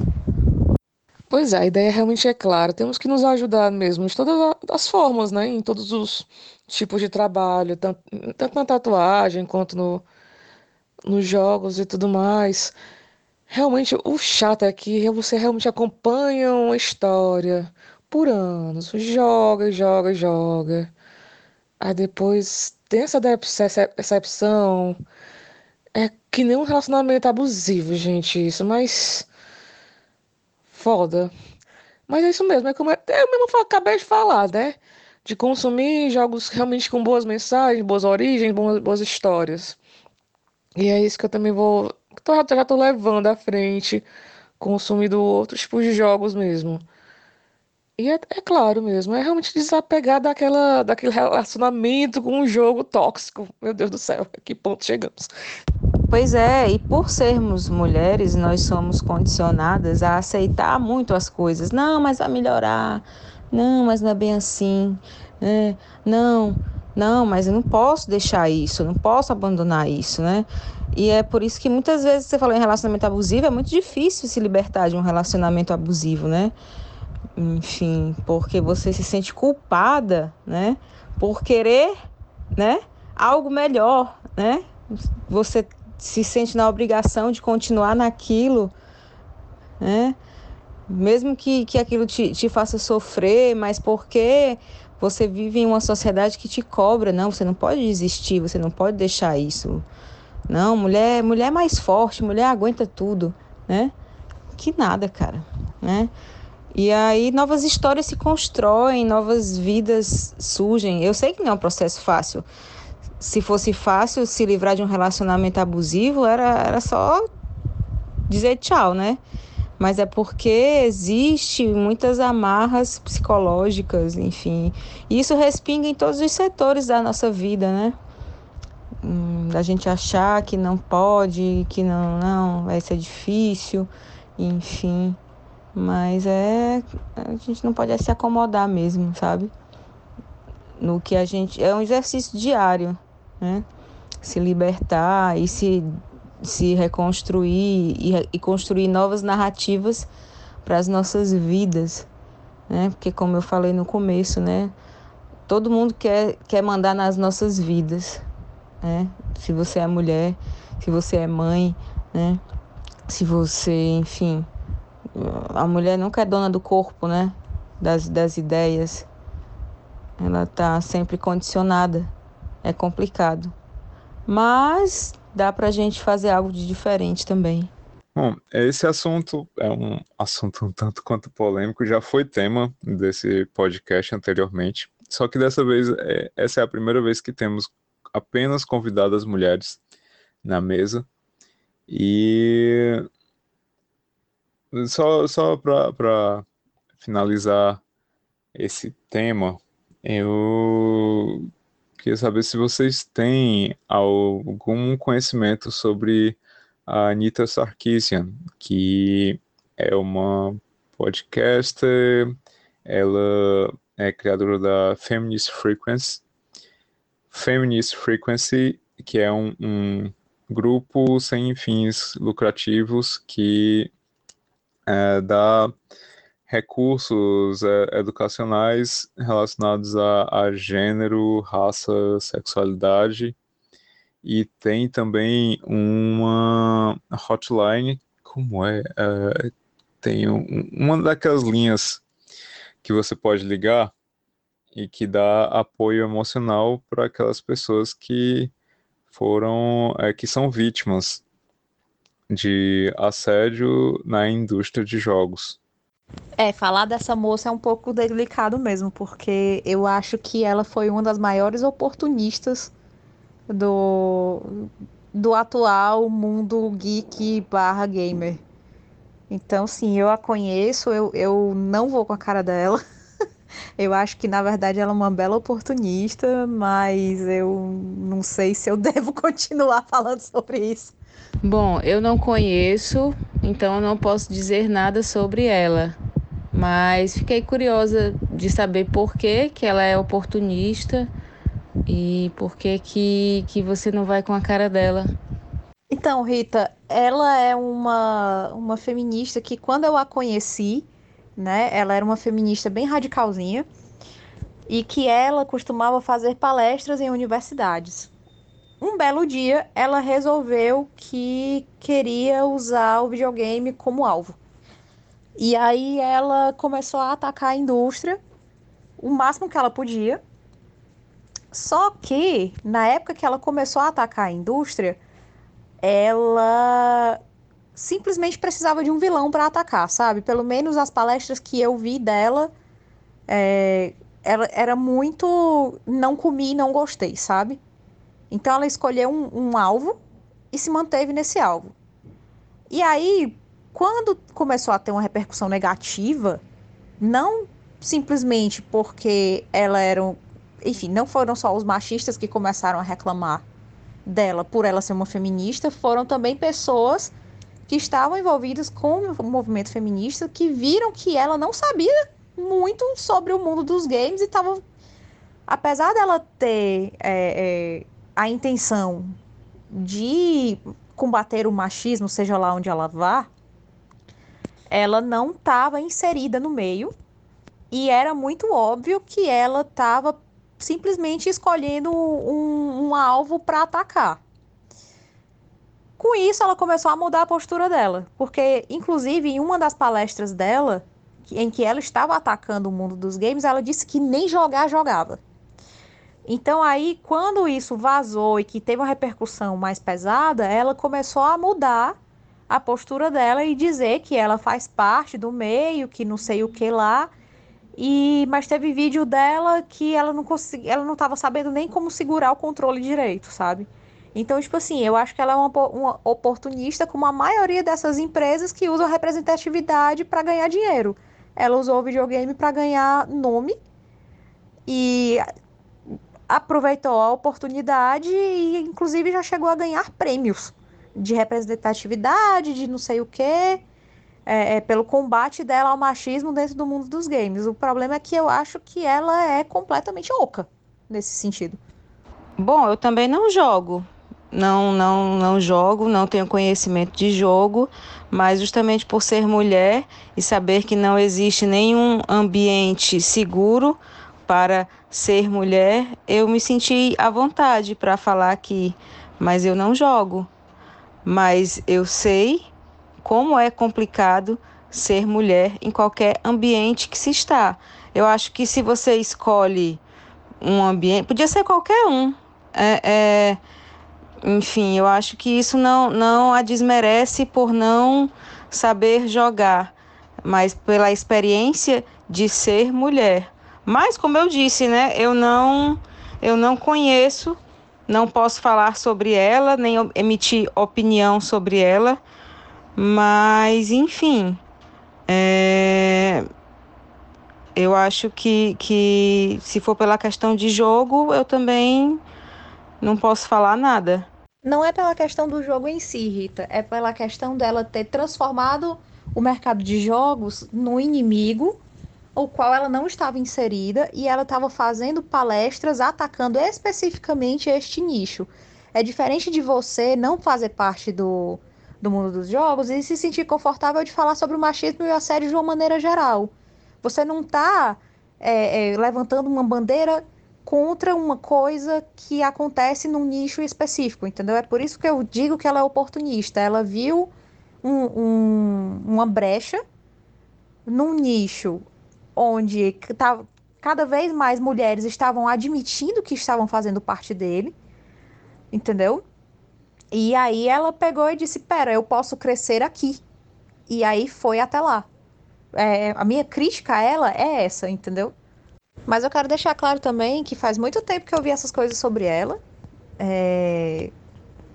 Pois é, a ideia realmente é clara. Temos que nos ajudar mesmo de todas as formas, né? Em todos os tipos de trabalho, tanto, tanto na tatuagem quanto no, nos jogos e tudo mais. Realmente, o chato é que você realmente acompanha uma história por anos. Joga, joga, joga. Aí depois tem essa decepção. É que nem um relacionamento abusivo, gente, isso, mas. Foda. Mas é isso mesmo, é como é, eu mesmo acabei de falar, né? De consumir jogos realmente com boas mensagens, boas origens, boas, boas histórias. E é isso que eu também vou. Tô, já tô levando à frente, consumindo outros tipos de jogos mesmo. E é, é, claro mesmo, é realmente desapegar daquela, daquele relacionamento com um jogo tóxico. Meu Deus do céu, a que ponto chegamos? Pois é, e por sermos mulheres, nós somos condicionadas a aceitar muito as coisas. Não, mas vai melhorar. Não, mas não é bem assim. É, não, não, mas eu não posso deixar isso, eu não posso abandonar isso, né? E é por isso que muitas vezes você falou em relacionamento abusivo, é muito difícil se libertar de um relacionamento abusivo, né? enfim, porque você se sente culpada, né, por querer, né, algo melhor, né? Você se sente na obrigação de continuar naquilo, né? Mesmo que, que aquilo te, te faça sofrer, mas porque você vive em uma sociedade que te cobra, não, você não pode desistir, você não pode deixar isso. Não, mulher, mulher é mais forte, mulher aguenta tudo, né? Que nada, cara, né? E aí novas histórias se constroem, novas vidas surgem. Eu sei que não é um processo fácil. Se fosse fácil se livrar de um relacionamento abusivo, era, era só dizer tchau, né? Mas é porque existe muitas amarras psicológicas, enfim. E isso respinga em todos os setores da nossa vida, né? Hum, da gente achar que não pode, que não, não, vai ser difícil, enfim. Mas é. A gente não pode se acomodar mesmo, sabe? No que a gente. É um exercício diário, né? Se libertar e se se reconstruir e, e construir novas narrativas para as nossas vidas, né? Porque como eu falei no começo, né? Todo mundo quer, quer mandar nas nossas vidas, né? Se você é mulher, se você é mãe, né? Se você, enfim, a mulher nunca é dona do corpo, né? Das, das ideias. Ela tá sempre condicionada. É complicado. Mas dá para a gente fazer algo de diferente também. Bom, esse assunto é um assunto um tanto quanto polêmico, já foi tema desse podcast anteriormente, só que dessa vez, é, essa é a primeira vez que temos apenas convidadas mulheres na mesa. E só, só para finalizar esse tema, eu Queria saber se vocês têm algum conhecimento sobre a Anita Sarkeesian, que é uma podcaster, ela é criadora da Feminist Frequency, Feminist Frequency, que é um, um grupo sem fins lucrativos que é, dá recursos é, educacionais relacionados a, a, gênero, raça, sexualidade e tem também uma hotline, como é? é tem um, uma daquelas linhas que você pode ligar e que dá apoio emocional para aquelas pessoas que foram, é, que são vítimas de assédio na indústria de jogos. É, falar dessa moça é um pouco delicado mesmo, porque eu acho que ela foi uma das maiores oportunistas do, do atual mundo geek barra gamer. Então, sim, eu a conheço, eu, eu não vou com a cara dela. eu acho que, na verdade, ela é uma bela oportunista, mas eu não sei se eu devo continuar falando sobre isso. Bom, eu não conheço, então eu não posso dizer nada sobre ela. Mas fiquei curiosa de saber por que, que ela é oportunista e por que, que, que você não vai com a cara dela. Então, Rita, ela é uma, uma feminista que quando eu a conheci, né, ela era uma feminista bem radicalzinha e que ela costumava fazer palestras em universidades. Um belo dia, ela resolveu que queria usar o videogame como alvo. E aí ela começou a atacar a indústria o máximo que ela podia. Só que, na época que ela começou a atacar a indústria, ela simplesmente precisava de um vilão para atacar, sabe? Pelo menos as palestras que eu vi dela, é, ela era muito não comi, não gostei, sabe? Então ela escolheu um, um alvo e se manteve nesse alvo. E aí, quando começou a ter uma repercussão negativa, não simplesmente porque ela era, um, enfim, não foram só os machistas que começaram a reclamar dela por ela ser uma feminista, foram também pessoas que estavam envolvidas com o movimento feminista que viram que ela não sabia muito sobre o mundo dos games e estavam, apesar dela ter é, é, a intenção de combater o machismo, seja lá onde ela vá, ela não estava inserida no meio e era muito óbvio que ela estava simplesmente escolhendo um, um alvo para atacar. Com isso, ela começou a mudar a postura dela, porque, inclusive, em uma das palestras dela, em que ela estava atacando o mundo dos games, ela disse que nem jogar jogava. Então aí, quando isso vazou e que teve uma repercussão mais pesada, ela começou a mudar a postura dela e dizer que ela faz parte do meio, que não sei o que lá. E mas teve vídeo dela que ela não conseguia, ela não estava sabendo nem como segurar o controle direito, sabe? Então, tipo assim, eu acho que ela é uma, uma oportunista como a maioria dessas empresas que usam representatividade para ganhar dinheiro. Ela usou o videogame para ganhar nome e aproveitou a oportunidade e, inclusive, já chegou a ganhar prêmios de representatividade, de não sei o quê, é, é, pelo combate dela ao machismo dentro do mundo dos games. O problema é que eu acho que ela é completamente oca nesse sentido. Bom, eu também não jogo, não, não, não jogo, não tenho conhecimento de jogo, mas justamente por ser mulher e saber que não existe nenhum ambiente seguro para ser mulher, eu me senti à vontade para falar aqui, mas eu não jogo. Mas eu sei como é complicado ser mulher em qualquer ambiente que se está. Eu acho que se você escolhe um ambiente, podia ser qualquer um. É, é enfim, eu acho que isso não, não a desmerece por não saber jogar, mas pela experiência de ser mulher. Mas como eu disse, né, eu não eu não conheço, não posso falar sobre ela, nem emitir opinião sobre ela, mas enfim, é, eu acho que, que se for pela questão de jogo, eu também não posso falar nada. Não é pela questão do jogo em si, Rita, é pela questão dela ter transformado o mercado de jogos no inimigo, o qual ela não estava inserida e ela estava fazendo palestras atacando especificamente este nicho. É diferente de você não fazer parte do, do mundo dos jogos e se sentir confortável de falar sobre o machismo e o assédio de uma maneira geral. Você não está é, é, levantando uma bandeira contra uma coisa que acontece num nicho específico, entendeu? É por isso que eu digo que ela é oportunista. Ela viu um, um, uma brecha num nicho onde tá, cada vez mais mulheres estavam admitindo que estavam fazendo parte dele, entendeu? E aí ela pegou e disse: Pera, eu posso crescer aqui. E aí foi até lá. É, a minha crítica a ela é essa, entendeu? Mas eu quero deixar claro também que faz muito tempo que eu vi essas coisas sobre ela. É...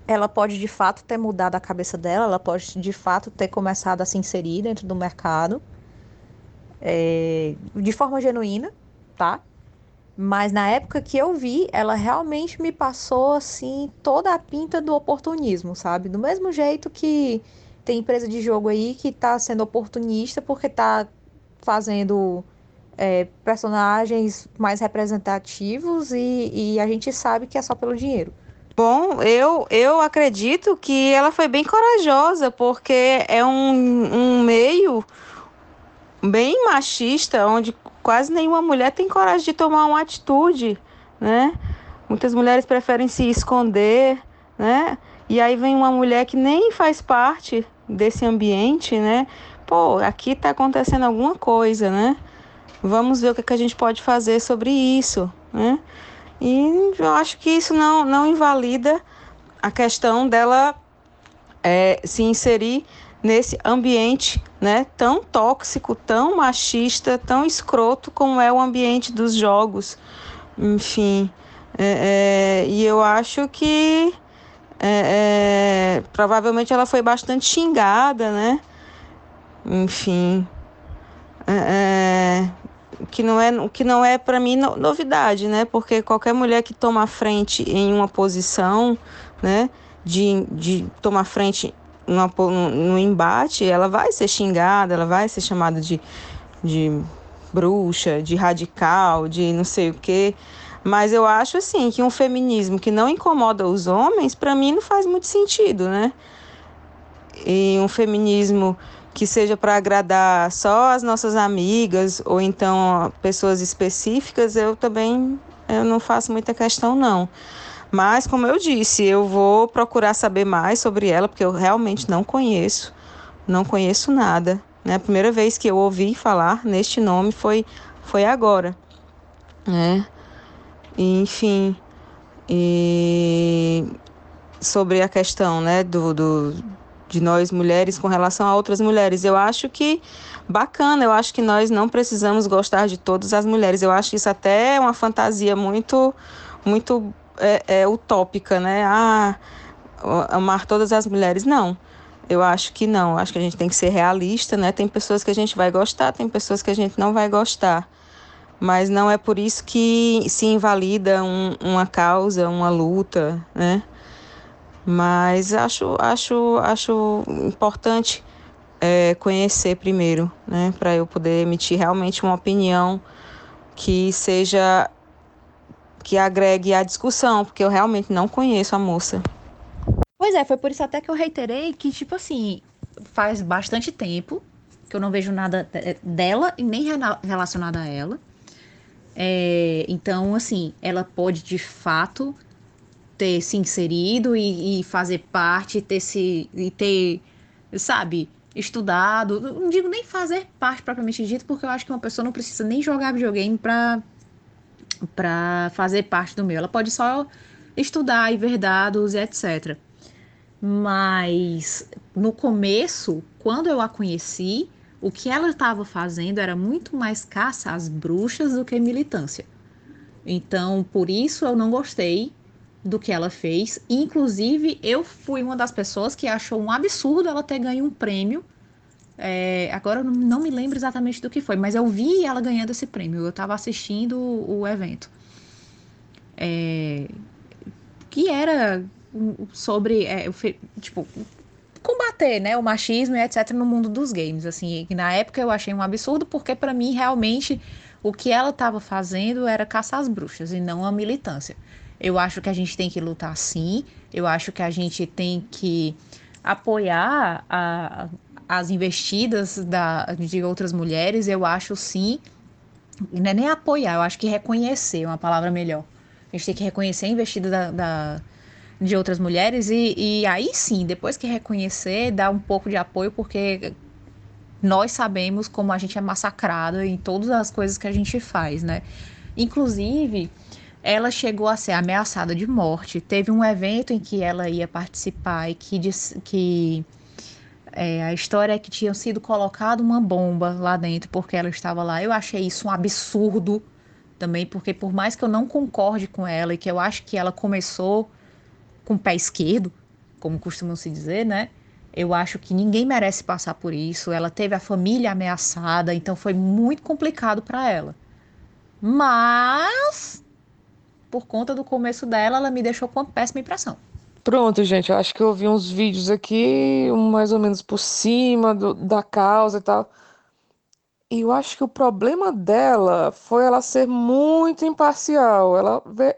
Ela pode de fato ter mudado a cabeça dela, ela pode de fato ter começado a se inserir dentro do mercado é... de forma genuína, tá? Mas na época que eu vi, ela realmente me passou assim toda a pinta do oportunismo, sabe? Do mesmo jeito que tem empresa de jogo aí que tá sendo oportunista porque tá fazendo é, personagens mais representativos e, e a gente sabe que é só pelo dinheiro. Bom, eu, eu acredito que ela foi bem corajosa, porque é um, um meio bem machista, onde quase nenhuma mulher tem coragem de tomar uma atitude, né? Muitas mulheres preferem se esconder, né? E aí vem uma mulher que nem faz parte desse ambiente, né? Pô, aqui tá acontecendo alguma coisa, né? Vamos ver o que, que a gente pode fazer sobre isso, né? E eu acho que isso não, não invalida a questão dela é, se inserir nesse ambiente né, tão tóxico, tão machista, tão escroto como é o ambiente dos jogos. Enfim, é, é, e eu acho que é, é provavelmente ela foi bastante xingada, né? Enfim, é, é, que não é, que não é para mim novidade, né? Porque qualquer mulher que toma frente em uma posição, né, de, de tomar frente no embate, ela vai ser xingada, ela vai ser chamada de, de bruxa, de radical, de não sei o quê. Mas eu acho assim que um feminismo que não incomoda os homens, para mim não faz muito sentido, né? E um feminismo que seja para agradar só as nossas amigas ou então pessoas específicas, eu também eu não faço muita questão não. Mas como eu disse, eu vou procurar saber mais sobre ela porque eu realmente não conheço, não conheço nada. Né? A primeira vez que eu ouvi falar neste nome foi foi agora, né? enfim, e sobre a questão, né, do, do de nós mulheres com relação a outras mulheres. Eu acho que bacana, eu acho que nós não precisamos gostar de todas as mulheres. Eu acho isso até uma fantasia muito muito é, é utópica, né? Ah, amar todas as mulheres. Não. Eu acho que não. Acho que a gente tem que ser realista, né? Tem pessoas que a gente vai gostar, tem pessoas que a gente não vai gostar. Mas não é por isso que se invalida um, uma causa, uma luta, né? Mas acho, acho, acho importante é, conhecer primeiro, né? Para eu poder emitir realmente uma opinião que seja que agregue à discussão, porque eu realmente não conheço a moça. Pois é, foi por isso até que eu reiterei que, tipo assim, faz bastante tempo que eu não vejo nada dela e nem relacionado a ela. É, então, assim, ela pode de fato ter se inserido e, e fazer parte, ter se e ter, sabe, estudado. Não digo nem fazer parte propriamente dito, porque eu acho que uma pessoa não precisa nem jogar videogame para para fazer parte do meu. Ela pode só estudar e ver dados e etc. Mas no começo, quando eu a conheci, o que ela estava fazendo era muito mais caça às bruxas do que militância. Então, por isso eu não gostei do que ela fez. Inclusive, eu fui uma das pessoas que achou um absurdo ela ter ganho um prêmio. É, agora eu não me lembro exatamente do que foi, mas eu vi ela ganhando esse prêmio. Eu estava assistindo o, evento. É, que era sobre, é, tipo, combater, né, o machismo e etc no mundo dos games, assim, na época eu achei um absurdo porque para mim realmente o que ela estava fazendo era caçar as bruxas e não a militância. Eu acho que a gente tem que lutar sim, eu acho que a gente tem que apoiar a, as investidas da, de outras mulheres, eu acho sim, não é nem apoiar, eu acho que reconhecer é uma palavra melhor. A gente tem que reconhecer a investida da, da de outras mulheres e, e aí sim, depois que reconhecer, dar um pouco de apoio, porque nós sabemos como a gente é massacrada em todas as coisas que a gente faz, né? Inclusive, ela chegou a ser ameaçada de morte. Teve um evento em que ela ia participar e que, que é, a história é que tinha sido colocado uma bomba lá dentro porque ela estava lá. Eu achei isso um absurdo também, porque por mais que eu não concorde com ela e que eu acho que ela começou com o pé esquerdo, como costumam se dizer, né? Eu acho que ninguém merece passar por isso. Ela teve a família ameaçada, então foi muito complicado para ela. Mas por conta do começo dela, ela me deixou com uma péssima impressão. Pronto, gente, eu acho que eu vi uns vídeos aqui, mais ou menos por cima do, da causa e tal. E eu acho que o problema dela foi ela ser muito imparcial. Ela vê.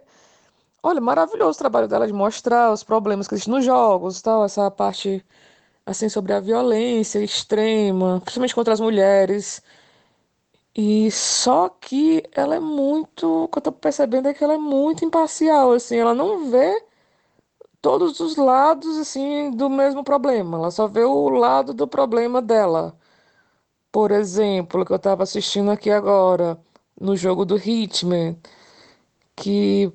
Olha, maravilhoso o trabalho dela de mostrar os problemas que existem nos jogos, tal, essa parte assim sobre a violência extrema, principalmente contra as mulheres. E só que ela é muito, o que eu tô percebendo é que ela é muito imparcial, assim, ela não vê todos os lados assim do mesmo problema, ela só vê o lado do problema dela. Por exemplo, que eu estava assistindo aqui agora no jogo do Hitman, que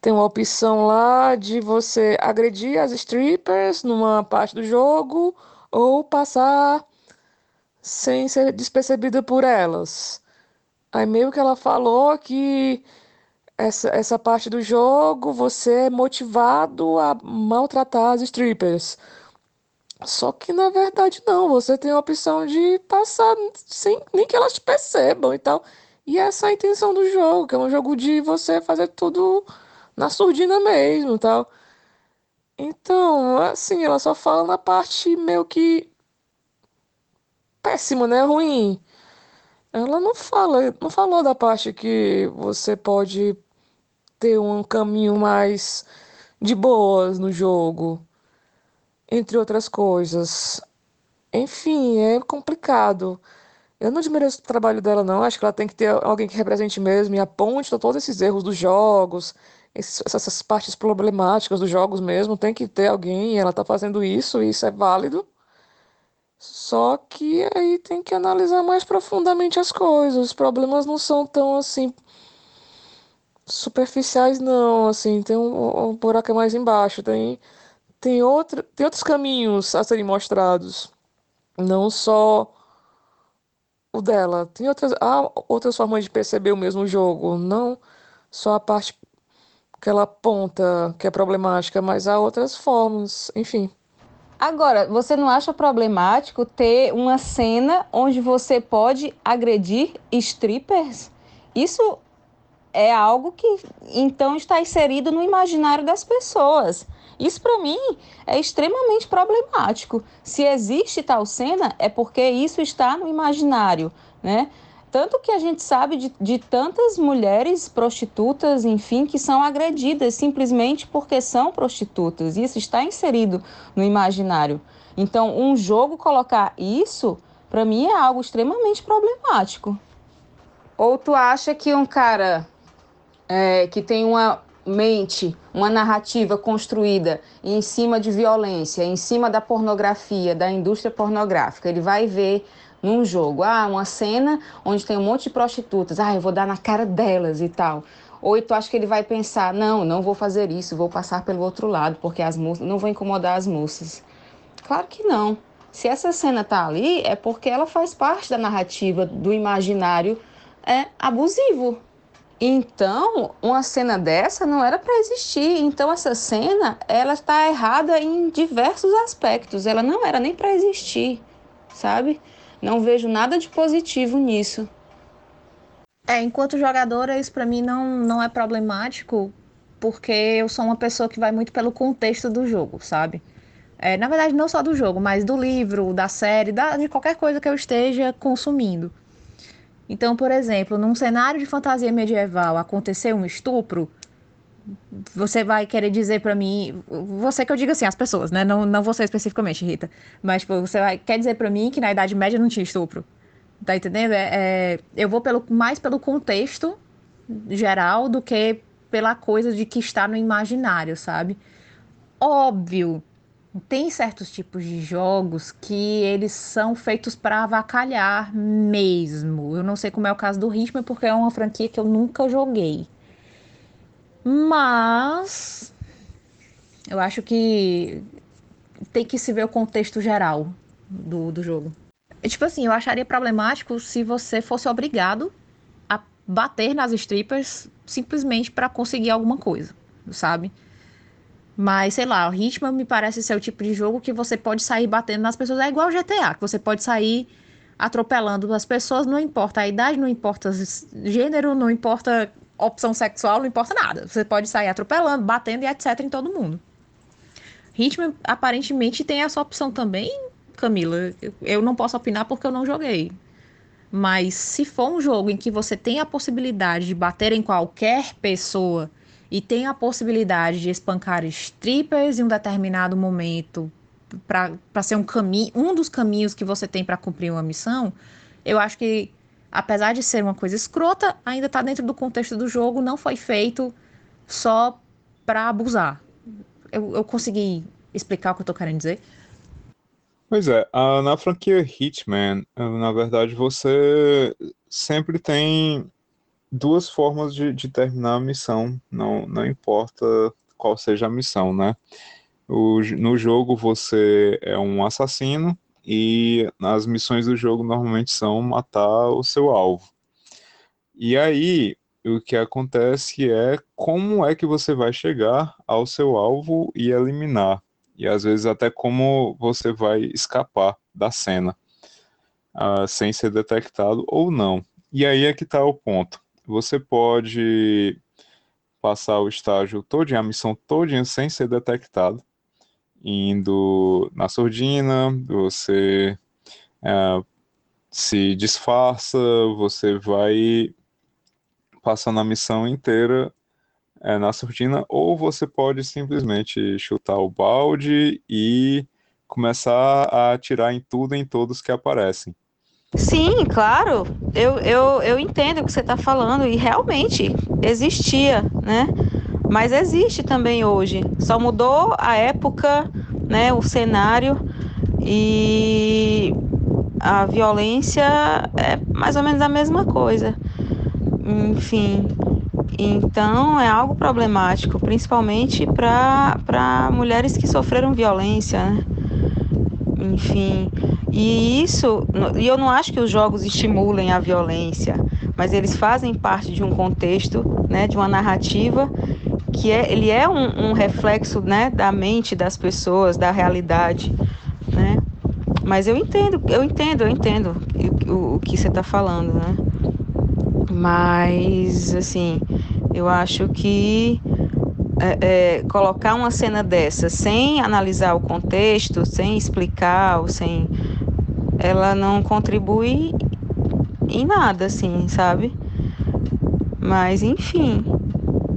tem uma opção lá de você agredir as strippers numa parte do jogo ou passar sem ser despercebida por elas. Aí meio que ela falou que essa, essa parte do jogo você é motivado a maltratar as strippers. Só que na verdade não, você tem a opção de passar sem nem que elas percebam e tal. E essa é a intenção do jogo, que é um jogo de você fazer tudo na surdina mesmo, tal. Então, assim, ela só fala na parte meio que péssima, né? Ruim. Ela não fala, não falou da parte que você pode ter um caminho mais de boas no jogo, entre outras coisas. Enfim, é complicado. Eu não desmereço o trabalho dela, não. Acho que ela tem que ter alguém que represente mesmo e aponte todos esses erros dos jogos, essas partes problemáticas dos jogos mesmo. Tem que ter alguém ela está fazendo isso, e isso é válido. Só que aí tem que analisar mais profundamente as coisas. Os problemas não são tão assim superficiais não, assim, tem um, um buraco mais embaixo, tem tem outra, tem outros caminhos a serem mostrados, não só o dela. Tem outras há outras formas de perceber o mesmo jogo, não só a parte que ela aponta que é problemática, mas há outras formas, enfim. Agora, você não acha problemático ter uma cena onde você pode agredir strippers? Isso é algo que então está inserido no imaginário das pessoas. Isso para mim é extremamente problemático. Se existe tal cena, é porque isso está no imaginário, né? Tanto que a gente sabe de, de tantas mulheres prostitutas, enfim, que são agredidas simplesmente porque são prostitutas. Isso está inserido no imaginário. Então, um jogo colocar isso, para mim, é algo extremamente problemático. Ou tu acha que um cara é, que tem uma mente, uma narrativa construída em cima de violência, em cima da pornografia, da indústria pornográfica, ele vai ver num jogo, ah, uma cena onde tem um monte de prostitutas, ah, eu vou dar na cara delas e tal. Ou tu acha que ele vai pensar, não, não vou fazer isso, vou passar pelo outro lado, porque as moças, não vou incomodar as moças. Claro que não. Se essa cena tá ali, é porque ela faz parte da narrativa, do imaginário é abusivo. Então, uma cena dessa não era para existir. Então, essa cena, ela está errada em diversos aspectos. Ela não era nem para existir, sabe? Não vejo nada de positivo nisso. É, enquanto jogadora, isso para mim não, não é problemático, porque eu sou uma pessoa que vai muito pelo contexto do jogo, sabe? É, na verdade, não só do jogo, mas do livro, da série, da, de qualquer coisa que eu esteja consumindo. Então, por exemplo, num cenário de fantasia medieval acontecer um estupro, você vai querer dizer para mim, você que eu digo assim, as pessoas, né? Não, não você especificamente, Rita, mas tipo, você vai, quer dizer para mim que na Idade Média não tinha estupro. Tá entendendo? É, é, eu vou pelo, mais pelo contexto geral do que pela coisa de que está no imaginário, sabe? Óbvio tem certos tipos de jogos que eles são feitos para avacalhar mesmo. Eu não sei como é o caso do Ritmo, porque é uma franquia que eu nunca joguei. Mas eu acho que tem que se ver o contexto geral do, do jogo. Tipo assim, eu acharia problemático se você fosse obrigado a bater nas strippers simplesmente para conseguir alguma coisa, sabe? Mas, sei lá, o Hitman me parece ser o tipo de jogo que você pode sair batendo nas pessoas. É igual GTA, que você pode sair atropelando as pessoas, não importa a idade, não importa gênero, não importa opção sexual, não importa nada. Você pode sair atropelando, batendo e etc. em todo mundo. Hitman aparentemente tem essa opção também, Camila. Eu não posso opinar porque eu não joguei. Mas se for um jogo em que você tem a possibilidade de bater em qualquer pessoa e tem a possibilidade de espancar strippers em um determinado momento para ser um caminho, um dos caminhos que você tem para cumprir uma missão, eu acho que apesar de ser uma coisa escrota, ainda está dentro do contexto do jogo, não foi feito só para abusar. Eu, eu consegui explicar o que eu estou querendo dizer? Pois é, na franquia Hitman, na verdade, você sempre tem duas formas de, de terminar a missão, não, não importa qual seja a missão, né? O, no jogo você é um assassino e as missões do jogo normalmente são matar o seu alvo. E aí o que acontece é como é que você vai chegar ao seu alvo e eliminar. E às vezes até como você vai escapar da cena uh, sem ser detectado ou não. E aí é que está o ponto você pode passar o estágio todo, a missão toda sem ser detectado, indo na surdina, você é, se disfarça, você vai passando a missão inteira é, na surdina, ou você pode simplesmente chutar o balde e começar a atirar em tudo e em todos que aparecem. Sim, claro, eu, eu, eu entendo o que você está falando e realmente existia, né? Mas existe também hoje. Só mudou a época, né? O cenário e a violência é mais ou menos a mesma coisa. Enfim, então é algo problemático, principalmente para mulheres que sofreram violência, né? Enfim, e isso, e eu não acho que os jogos estimulem a violência, mas eles fazem parte de um contexto, né, de uma narrativa que é, ele é um, um reflexo né, da mente das pessoas, da realidade, né? Mas eu entendo, eu entendo, eu entendo o, o que você está falando, né? Mas, assim, eu acho que é, é, colocar uma cena dessa sem analisar o contexto, sem explicar, sem. Ela não contribui em nada, assim, sabe? Mas, enfim,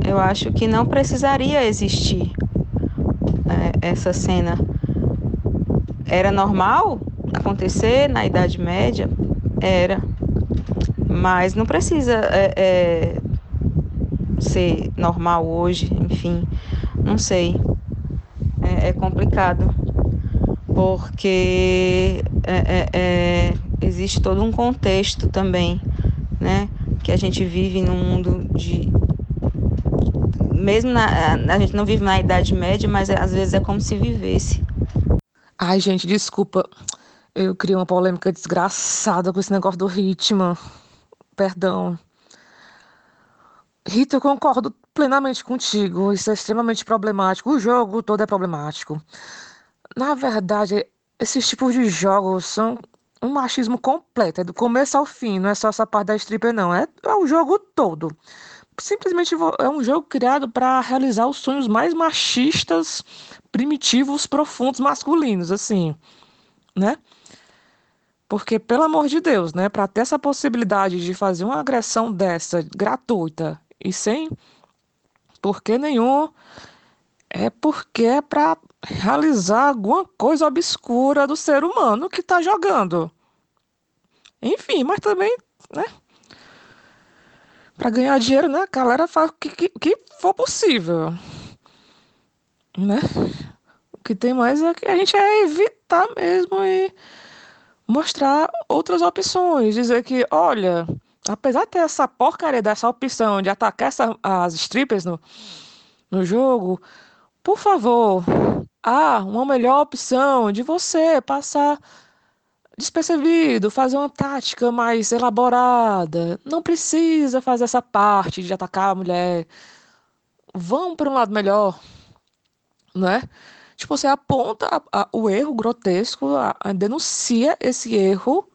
eu acho que não precisaria existir é, essa cena. Era normal acontecer na Idade Média? Era. Mas não precisa é, é, ser normal hoje, enfim, não sei. É, é complicado. Porque é, é, é, existe todo um contexto também, né? Que a gente vive num mundo de. Mesmo na, a gente não vive na Idade Média, mas às vezes é como se vivesse. Ai, gente, desculpa. Eu criei uma polêmica desgraçada com esse negócio do ritmo. Perdão. Rita, eu concordo plenamente contigo. Isso é extremamente problemático. O jogo todo é problemático. Na verdade, esses tipos de jogos são um machismo completo. É do começo ao fim. Não é só essa parte da stripper, não. É, é o jogo todo. Simplesmente é um jogo criado para realizar os sonhos mais machistas, primitivos, profundos, masculinos, assim, né? Porque, pelo amor de Deus, né, para ter essa possibilidade de fazer uma agressão dessa gratuita e sem porquê nenhum, é porque é para realizar alguma coisa obscura do ser humano que está jogando. Enfim, mas também, né? Para ganhar dinheiro, né? A galera faz o que, que, que for possível. Né? O que tem mais é que a gente é evitar mesmo e mostrar outras opções. Dizer que, olha, apesar de ter essa porcaria dessa opção de atacar essa, as strippers no, no jogo, por favor, há uma melhor opção de você passar despercebido, fazer uma tática mais elaborada. Não precisa fazer essa parte de atacar a mulher. Vão para um lado melhor, né? Tipo, você aponta a, a, o erro grotesco, a, denuncia esse erro,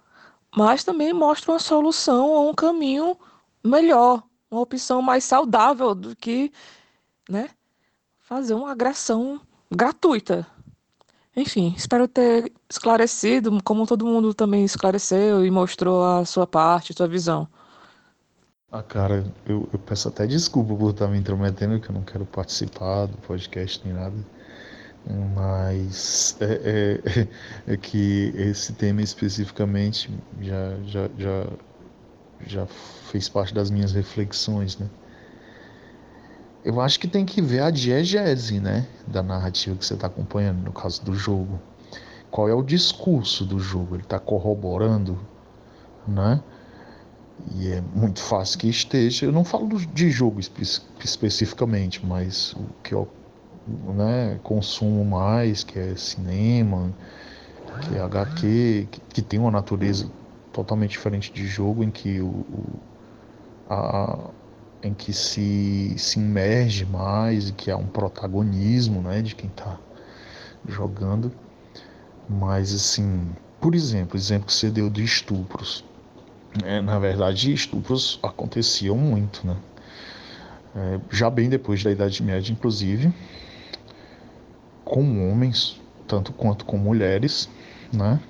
mas também mostra uma solução ou um caminho melhor, uma opção mais saudável do que, né, fazer uma agressão gratuita. Enfim, espero ter esclarecido, como todo mundo também esclareceu e mostrou a sua parte, a sua visão. Ah, cara, eu, eu peço até desculpa por estar me intrometendo, que eu não quero participar do podcast nem nada. Mas é, é, é que esse tema especificamente já, já, já, já fez parte das minhas reflexões, né? Eu acho que tem que ver a diegese, né, da narrativa que você está acompanhando, no caso do jogo. Qual é o discurso do jogo? Ele está corroborando, né? E é muito fácil que esteja. Eu não falo de jogo espe especificamente, mas o que eu né, consumo mais, que é cinema, que é HQ, que, que tem uma natureza totalmente diferente de jogo, em que o, o a, em que se, se imerge mais e que há um protagonismo né, de quem está jogando. Mas assim, por exemplo, exemplo que você deu de estupros. É, na verdade, estupros aconteciam muito, né? É, já bem depois da Idade Média, inclusive, com homens, tanto quanto com mulheres, né?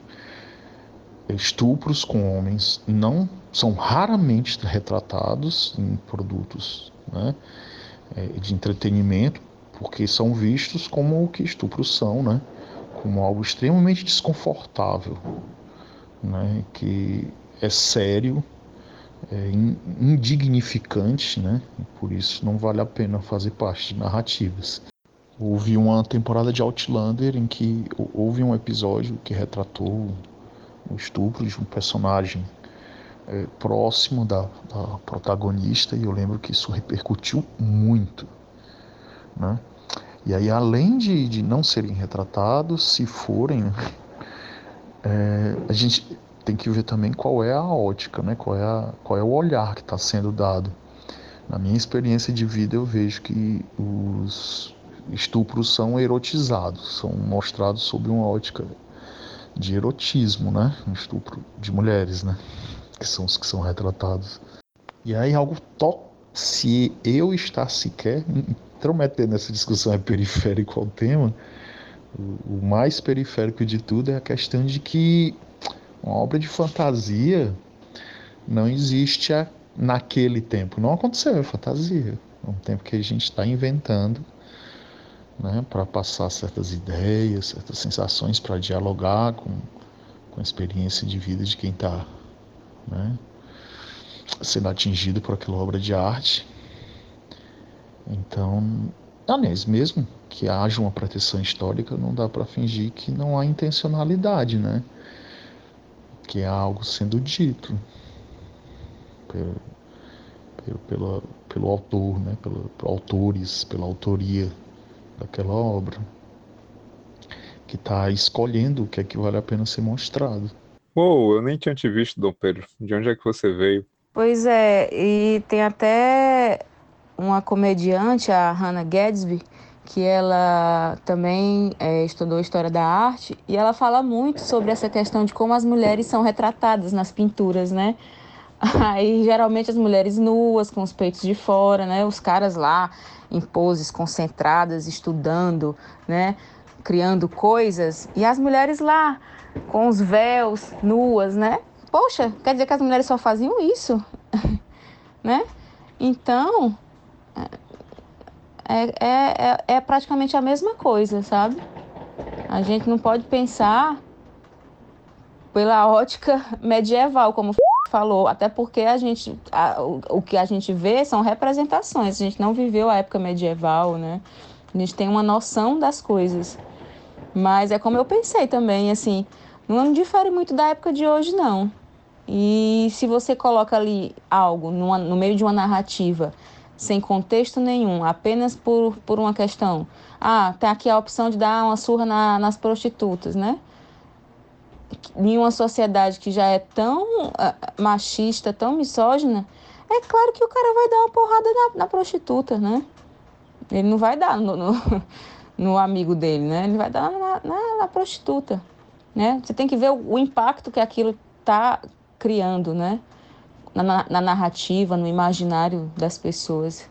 Estupros com homens não são raramente retratados em produtos né, é, de entretenimento, porque são vistos como o que estupros são, né, como algo extremamente desconfortável, né, que é sério, é indignificante, né, por isso não vale a pena fazer parte de narrativas. Houve uma temporada de Outlander em que houve um episódio que retratou o estupro de um personagem é, próximo da, da, protagonista e eu lembro que isso repercutiu muito, né? E aí, além de, de não serem retratados, se forem, é, a gente tem que ver também qual é a ótica, né? Qual é, a, qual é o olhar que está sendo dado Na minha experiência de vida, eu vejo que os estupros são erotizados, são mostrados sob uma ótica de erotismo, né? Um estupro de mulheres, né? Que são os que são retratados. E aí algo to... se eu estar sequer intrometer nessa discussão é periférico ao tema, o mais periférico de tudo é a questão de que uma obra de fantasia não existe naquele tempo. Não aconteceu, é fantasia. É um tempo que a gente está inventando né, para passar certas ideias, certas sensações, para dialogar com, com a experiência de vida de quem está né, sendo atingido por aquela obra de arte. Então, aliás, mesmo que haja uma proteção histórica, não dá para fingir que não há intencionalidade, né? Que é algo sendo dito pelo, pelo, pelo, pelo autor, né? Pelo, por autores, pela autoria daquela obra, que está escolhendo o que é que vale a pena ser mostrado. Uou, eu nem tinha te visto, Dom Pedro. De onde é que você veio? Pois é, e tem até uma comediante, a Hannah Gadsby, que ela também é, estudou História da Arte, e ela fala muito sobre essa questão de como as mulheres são retratadas nas pinturas, né? Aí, geralmente, as mulheres nuas, com os peitos de fora, né? Os caras lá em poses concentradas, estudando, né? Criando coisas, e as mulheres lá com os véus, nuas, né? Poxa, quer dizer que as mulheres só faziam isso, né? Então, é, é, é, é praticamente a mesma coisa, sabe? A gente não pode pensar pela ótica medieval, como falou, até porque a gente, a, o, o que a gente vê são representações, a gente não viveu a época medieval, né? A gente tem uma noção das coisas. Mas é como eu pensei também, assim, não difere muito da época de hoje, não. E se você coloca ali algo numa, no meio de uma narrativa sem contexto nenhum, apenas por, por uma questão. Ah, tem aqui a opção de dar uma surra na, nas prostitutas, né? Em uma sociedade que já é tão uh, machista, tão misógina, é claro que o cara vai dar uma porrada na, na prostituta, né? Ele não vai dar no, no, no, amigo dele, né? Ele vai dar na, na, na prostituta, né? Você tem que ver o, o impacto que aquilo está criando, né? na, na narrativa, no imaginário das pessoas.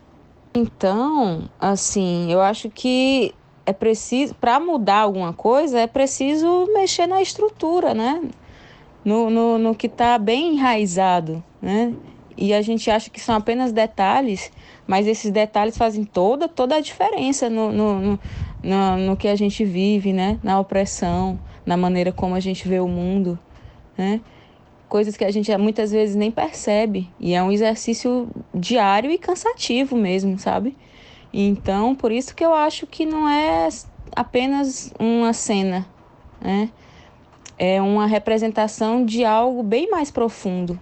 Então, assim, eu acho que é preciso, para mudar alguma coisa, é preciso mexer na estrutura, né? No, no, no que está bem enraizado, né? E a gente acha que são apenas detalhes, mas esses detalhes fazem toda, toda a diferença no, no, no, no, no que a gente vive, né? Na opressão, na maneira como a gente vê o mundo, né? coisas que a gente muitas vezes nem percebe. E é um exercício diário e cansativo mesmo, sabe? Então, por isso que eu acho que não é apenas uma cena, né? É uma representação de algo bem mais profundo.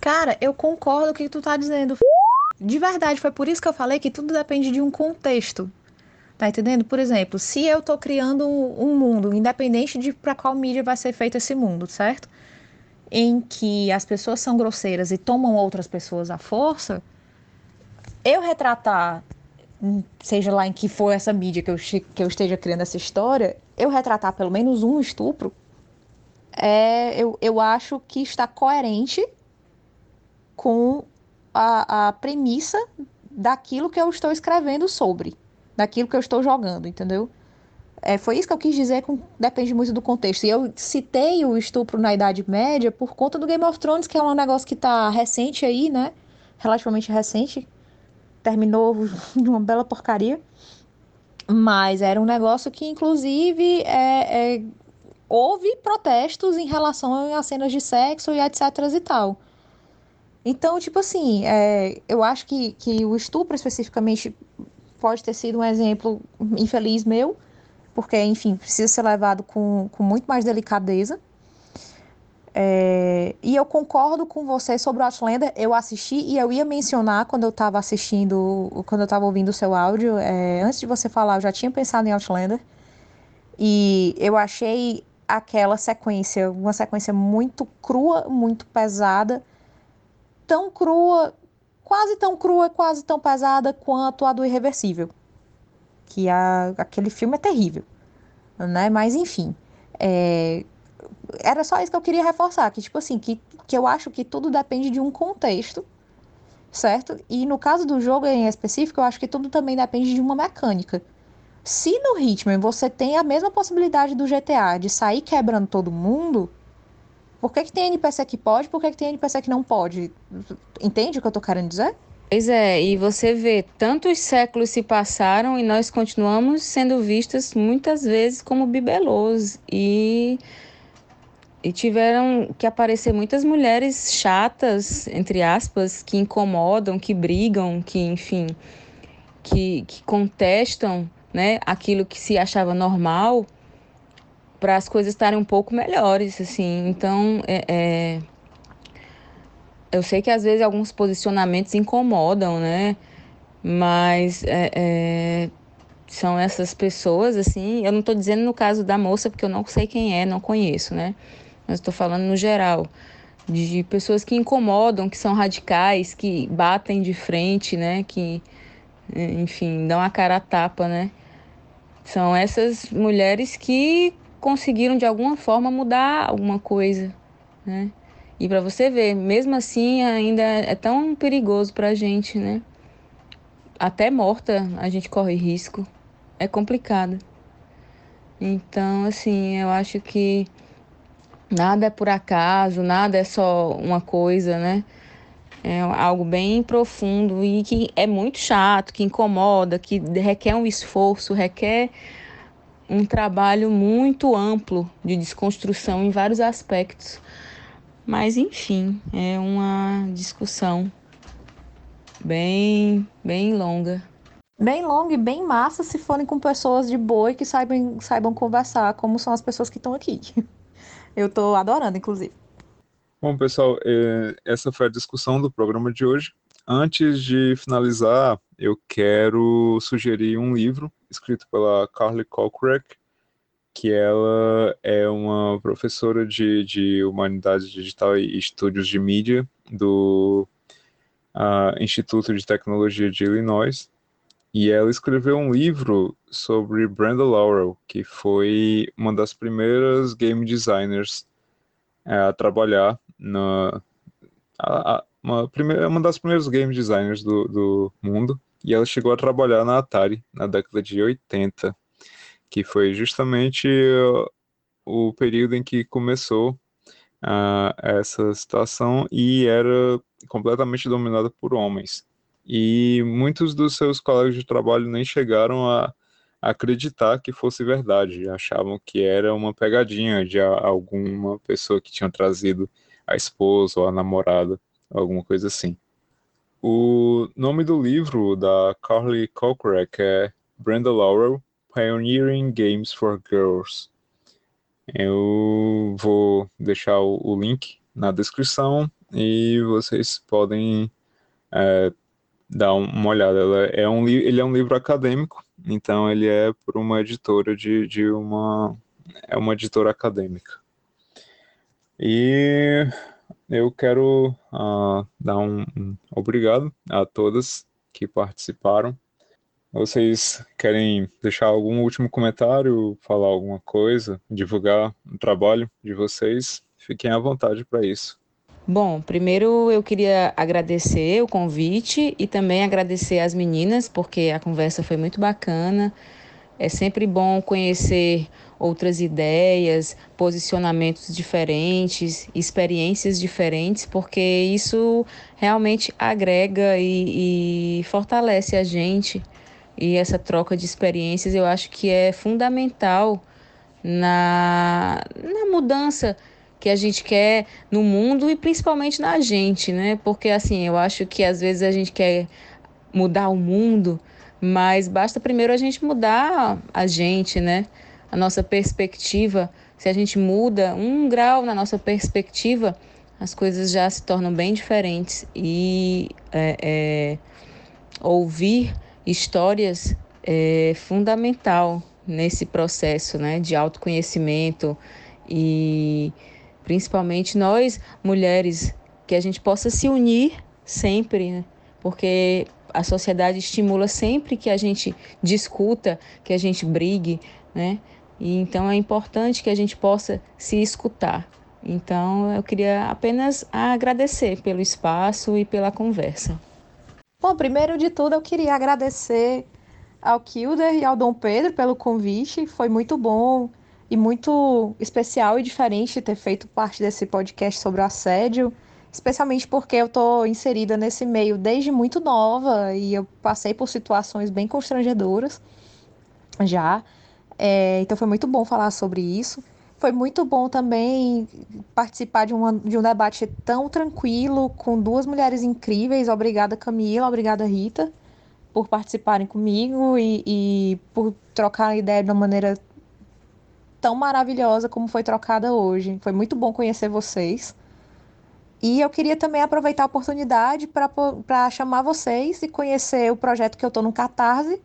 Cara, eu concordo com o que tu tá dizendo. De verdade, foi por isso que eu falei que tudo depende de um contexto. Tá entendendo? Por exemplo, se eu tô criando um mundo, independente de para qual mídia vai ser feito esse mundo, certo? em que as pessoas são grosseiras e tomam outras pessoas à força, eu retratar, seja lá em que for essa mídia que eu, que eu esteja criando essa história, eu retratar pelo menos um estupro, é, eu, eu acho que está coerente com a, a premissa daquilo que eu estou escrevendo sobre, daquilo que eu estou jogando, entendeu? É, foi isso que eu quis dizer, com, depende muito do contexto. E eu citei o estupro na Idade Média por conta do Game of Thrones, que é um negócio que está recente aí, né? Relativamente recente. Terminou de uma bela porcaria. Mas era um negócio que, inclusive, é, é, houve protestos em relação a cenas de sexo e etc e tal. Então, tipo assim, é, eu acho que, que o estupro especificamente pode ter sido um exemplo infeliz meu, porque, enfim, precisa ser levado com, com muito mais delicadeza. É, e eu concordo com você sobre o Outlander. Eu assisti e eu ia mencionar quando eu estava assistindo, quando eu estava ouvindo o seu áudio. É, antes de você falar, eu já tinha pensado em Outlander. E eu achei aquela sequência, uma sequência muito crua, muito pesada. Tão crua quase tão crua, quase tão pesada quanto a do Irreversível. Que a, aquele filme é terrível, né? Mas enfim, é, era só isso que eu queria reforçar, que tipo assim, que, que eu acho que tudo depende de um contexto, certo? E no caso do jogo em específico, eu acho que tudo também depende de uma mecânica. Se no Hitman você tem a mesma possibilidade do GTA de sair quebrando todo mundo, por que, que tem NPC que pode, por que, que tem NPC que não pode? Entende o que eu tô querendo dizer? Pois é, e você vê, tantos séculos se passaram e nós continuamos sendo vistas muitas vezes como bibelôs. E, e tiveram que aparecer muitas mulheres chatas, entre aspas, que incomodam, que brigam, que, enfim, que, que contestam né, aquilo que se achava normal para as coisas estarem um pouco melhores, assim. Então, é, é, eu sei que às vezes alguns posicionamentos incomodam, né? Mas é, é são essas pessoas, assim. Eu não estou dizendo no caso da moça, porque eu não sei quem é, não conheço, né? Mas estou falando no geral de pessoas que incomodam, que são radicais, que batem de frente, né? Que, enfim, dão a cara a tapa, né? São essas mulheres que conseguiram de alguma forma mudar alguma coisa, né? E para você ver, mesmo assim ainda é tão perigoso para a gente, né? Até morta a gente corre risco. É complicado. Então, assim, eu acho que nada é por acaso, nada é só uma coisa, né? É algo bem profundo e que é muito chato, que incomoda, que requer um esforço, requer um trabalho muito amplo de desconstrução em vários aspectos. Mas enfim, é uma discussão bem, bem longa. Bem longa e bem massa se forem com pessoas de boa e que saibam, saibam conversar, como são as pessoas que estão aqui. Eu estou adorando, inclusive. Bom, pessoal, é, essa foi a discussão do programa de hoje. Antes de finalizar, eu quero sugerir um livro escrito pela Carly Kolkrek, que ela é uma professora de, de Humanidade Digital e Estúdios de Mídia do uh, Instituto de Tecnologia de Illinois. E ela escreveu um livro sobre Brenda Laurel, que foi uma das primeiras game designers é, a trabalhar na a, a, uma, primeira, uma das primeiras game designers do, do mundo e ela chegou a trabalhar na Atari na década de 80, que foi justamente uh, o período em que começou uh, essa situação e era completamente dominada por homens. E muitos dos seus colegas de trabalho nem chegaram a acreditar que fosse verdade, achavam que era uma pegadinha de alguma pessoa que tinha trazido a esposa ou a namorada, alguma coisa assim. O nome do livro da Carly Kolkrek é Brenda Laurel, Pioneering Games for Girls. Eu vou deixar o, link na descrição e vocês podem é, dar uma olhada. É um, ele é um livro acadêmico, então ele é por uma editora de, de uma é uma editora acadêmica. E eu quero uh, dar um, um, obrigado a todas que participaram. Vocês querem deixar algum último comentário, falar alguma coisa, divulgar o trabalho de vocês? Fiquem à vontade para isso. Bom, primeiro eu queria agradecer o convite e também agradecer as meninas, porque a conversa foi muito bacana. É sempre bom conhecer outras ideias, posicionamentos diferentes, experiências diferentes, porque isso realmente agrega e, e fortalece a gente. E essa troca de experiências eu acho que é fundamental na, na mudança que a gente quer no mundo e principalmente na gente, né? Porque assim, eu acho que às vezes a gente quer mudar o mundo, mas basta primeiro a gente mudar a gente, né? A nossa perspectiva. Se a gente muda um grau na nossa perspectiva, as coisas já se tornam bem diferentes. E é, é, ouvir histórias é fundamental nesse processo né, de autoconhecimento e principalmente nós mulheres, que a gente possa se unir sempre, né? porque a sociedade estimula sempre que a gente discuta, que a gente brigue, né? E então é importante que a gente possa se escutar. Então eu queria apenas agradecer pelo espaço e pela conversa. Bom, primeiro de tudo eu queria agradecer ao Kilder e ao Dom Pedro pelo convite. Foi muito bom e muito especial e diferente ter feito parte desse podcast sobre o assédio, especialmente porque eu estou inserida nesse meio desde muito nova e eu passei por situações bem constrangedoras já. É, então foi muito bom falar sobre isso. Foi muito bom também participar de, uma, de um debate tão tranquilo, com duas mulheres incríveis. Obrigada, Camila, obrigada, Rita, por participarem comigo e, e por trocar a ideia de uma maneira tão maravilhosa como foi trocada hoje. Foi muito bom conhecer vocês. E eu queria também aproveitar a oportunidade para chamar vocês e conhecer o projeto que eu estou no Catarse.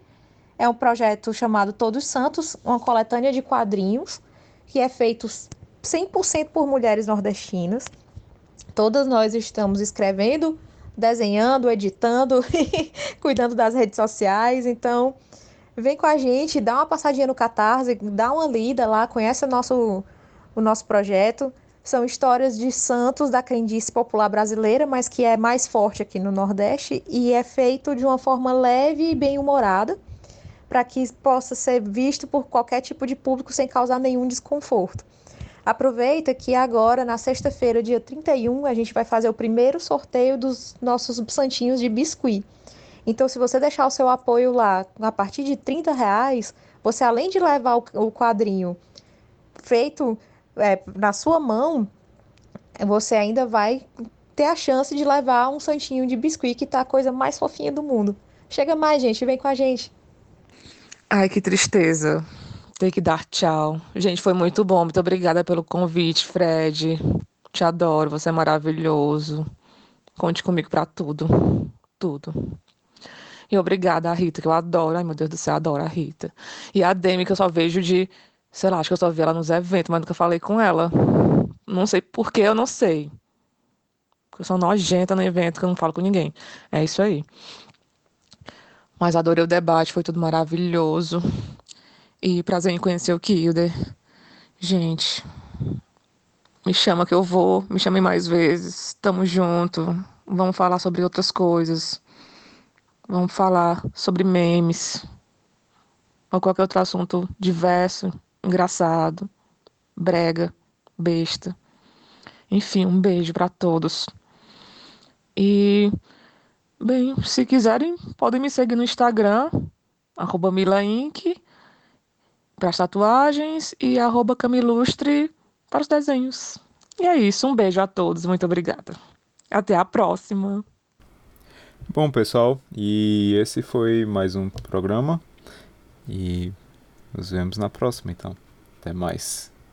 É um projeto chamado Todos Santos, uma coletânea de quadrinhos que é feito 100% por mulheres nordestinas. Todas nós estamos escrevendo, desenhando, editando, cuidando das redes sociais. Então, vem com a gente, dá uma passadinha no Catarse, dá uma lida lá, conhece o nosso, o nosso projeto. São histórias de santos da crendice popular brasileira, mas que é mais forte aqui no Nordeste e é feito de uma forma leve e bem humorada para que possa ser visto por qualquer tipo de público sem causar nenhum desconforto. Aproveita que agora, na sexta-feira, dia 31, a gente vai fazer o primeiro sorteio dos nossos santinhos de biscuit. Então, se você deixar o seu apoio lá a partir de 30 reais, você além de levar o quadrinho feito é, na sua mão, você ainda vai ter a chance de levar um santinho de biscuit, que tá a coisa mais fofinha do mundo. Chega mais, gente, vem com a gente. Ai, que tristeza. Ter que dar tchau. Gente, foi muito bom. Muito obrigada pelo convite, Fred. Te adoro, você é maravilhoso. Conte comigo para tudo. Tudo. E obrigada Rita, que eu adoro. Ai, meu Deus do céu, adoro a Rita. E a Demi, que eu só vejo de. Sei lá, acho que eu só vi ela nos eventos, mas nunca falei com ela. Não sei porquê, eu não sei. Porque eu sou nojenta no evento, que eu não falo com ninguém. É isso aí. Mas adorei o debate, foi tudo maravilhoso. E prazer em conhecer o Kilder. Gente, me chama que eu vou, me chame mais vezes. Tamo junto. Vamos falar sobre outras coisas. Vamos falar sobre memes. Ou qualquer outro assunto diverso, engraçado, brega, besta. Enfim, um beijo para todos. E Bem, se quiserem, podem me seguir no Instagram, milainc, para as tatuagens, e camilustre para os desenhos. E é isso, um beijo a todos, muito obrigada. Até a próxima. Bom, pessoal, e esse foi mais um programa. E nos vemos na próxima, então. Até mais.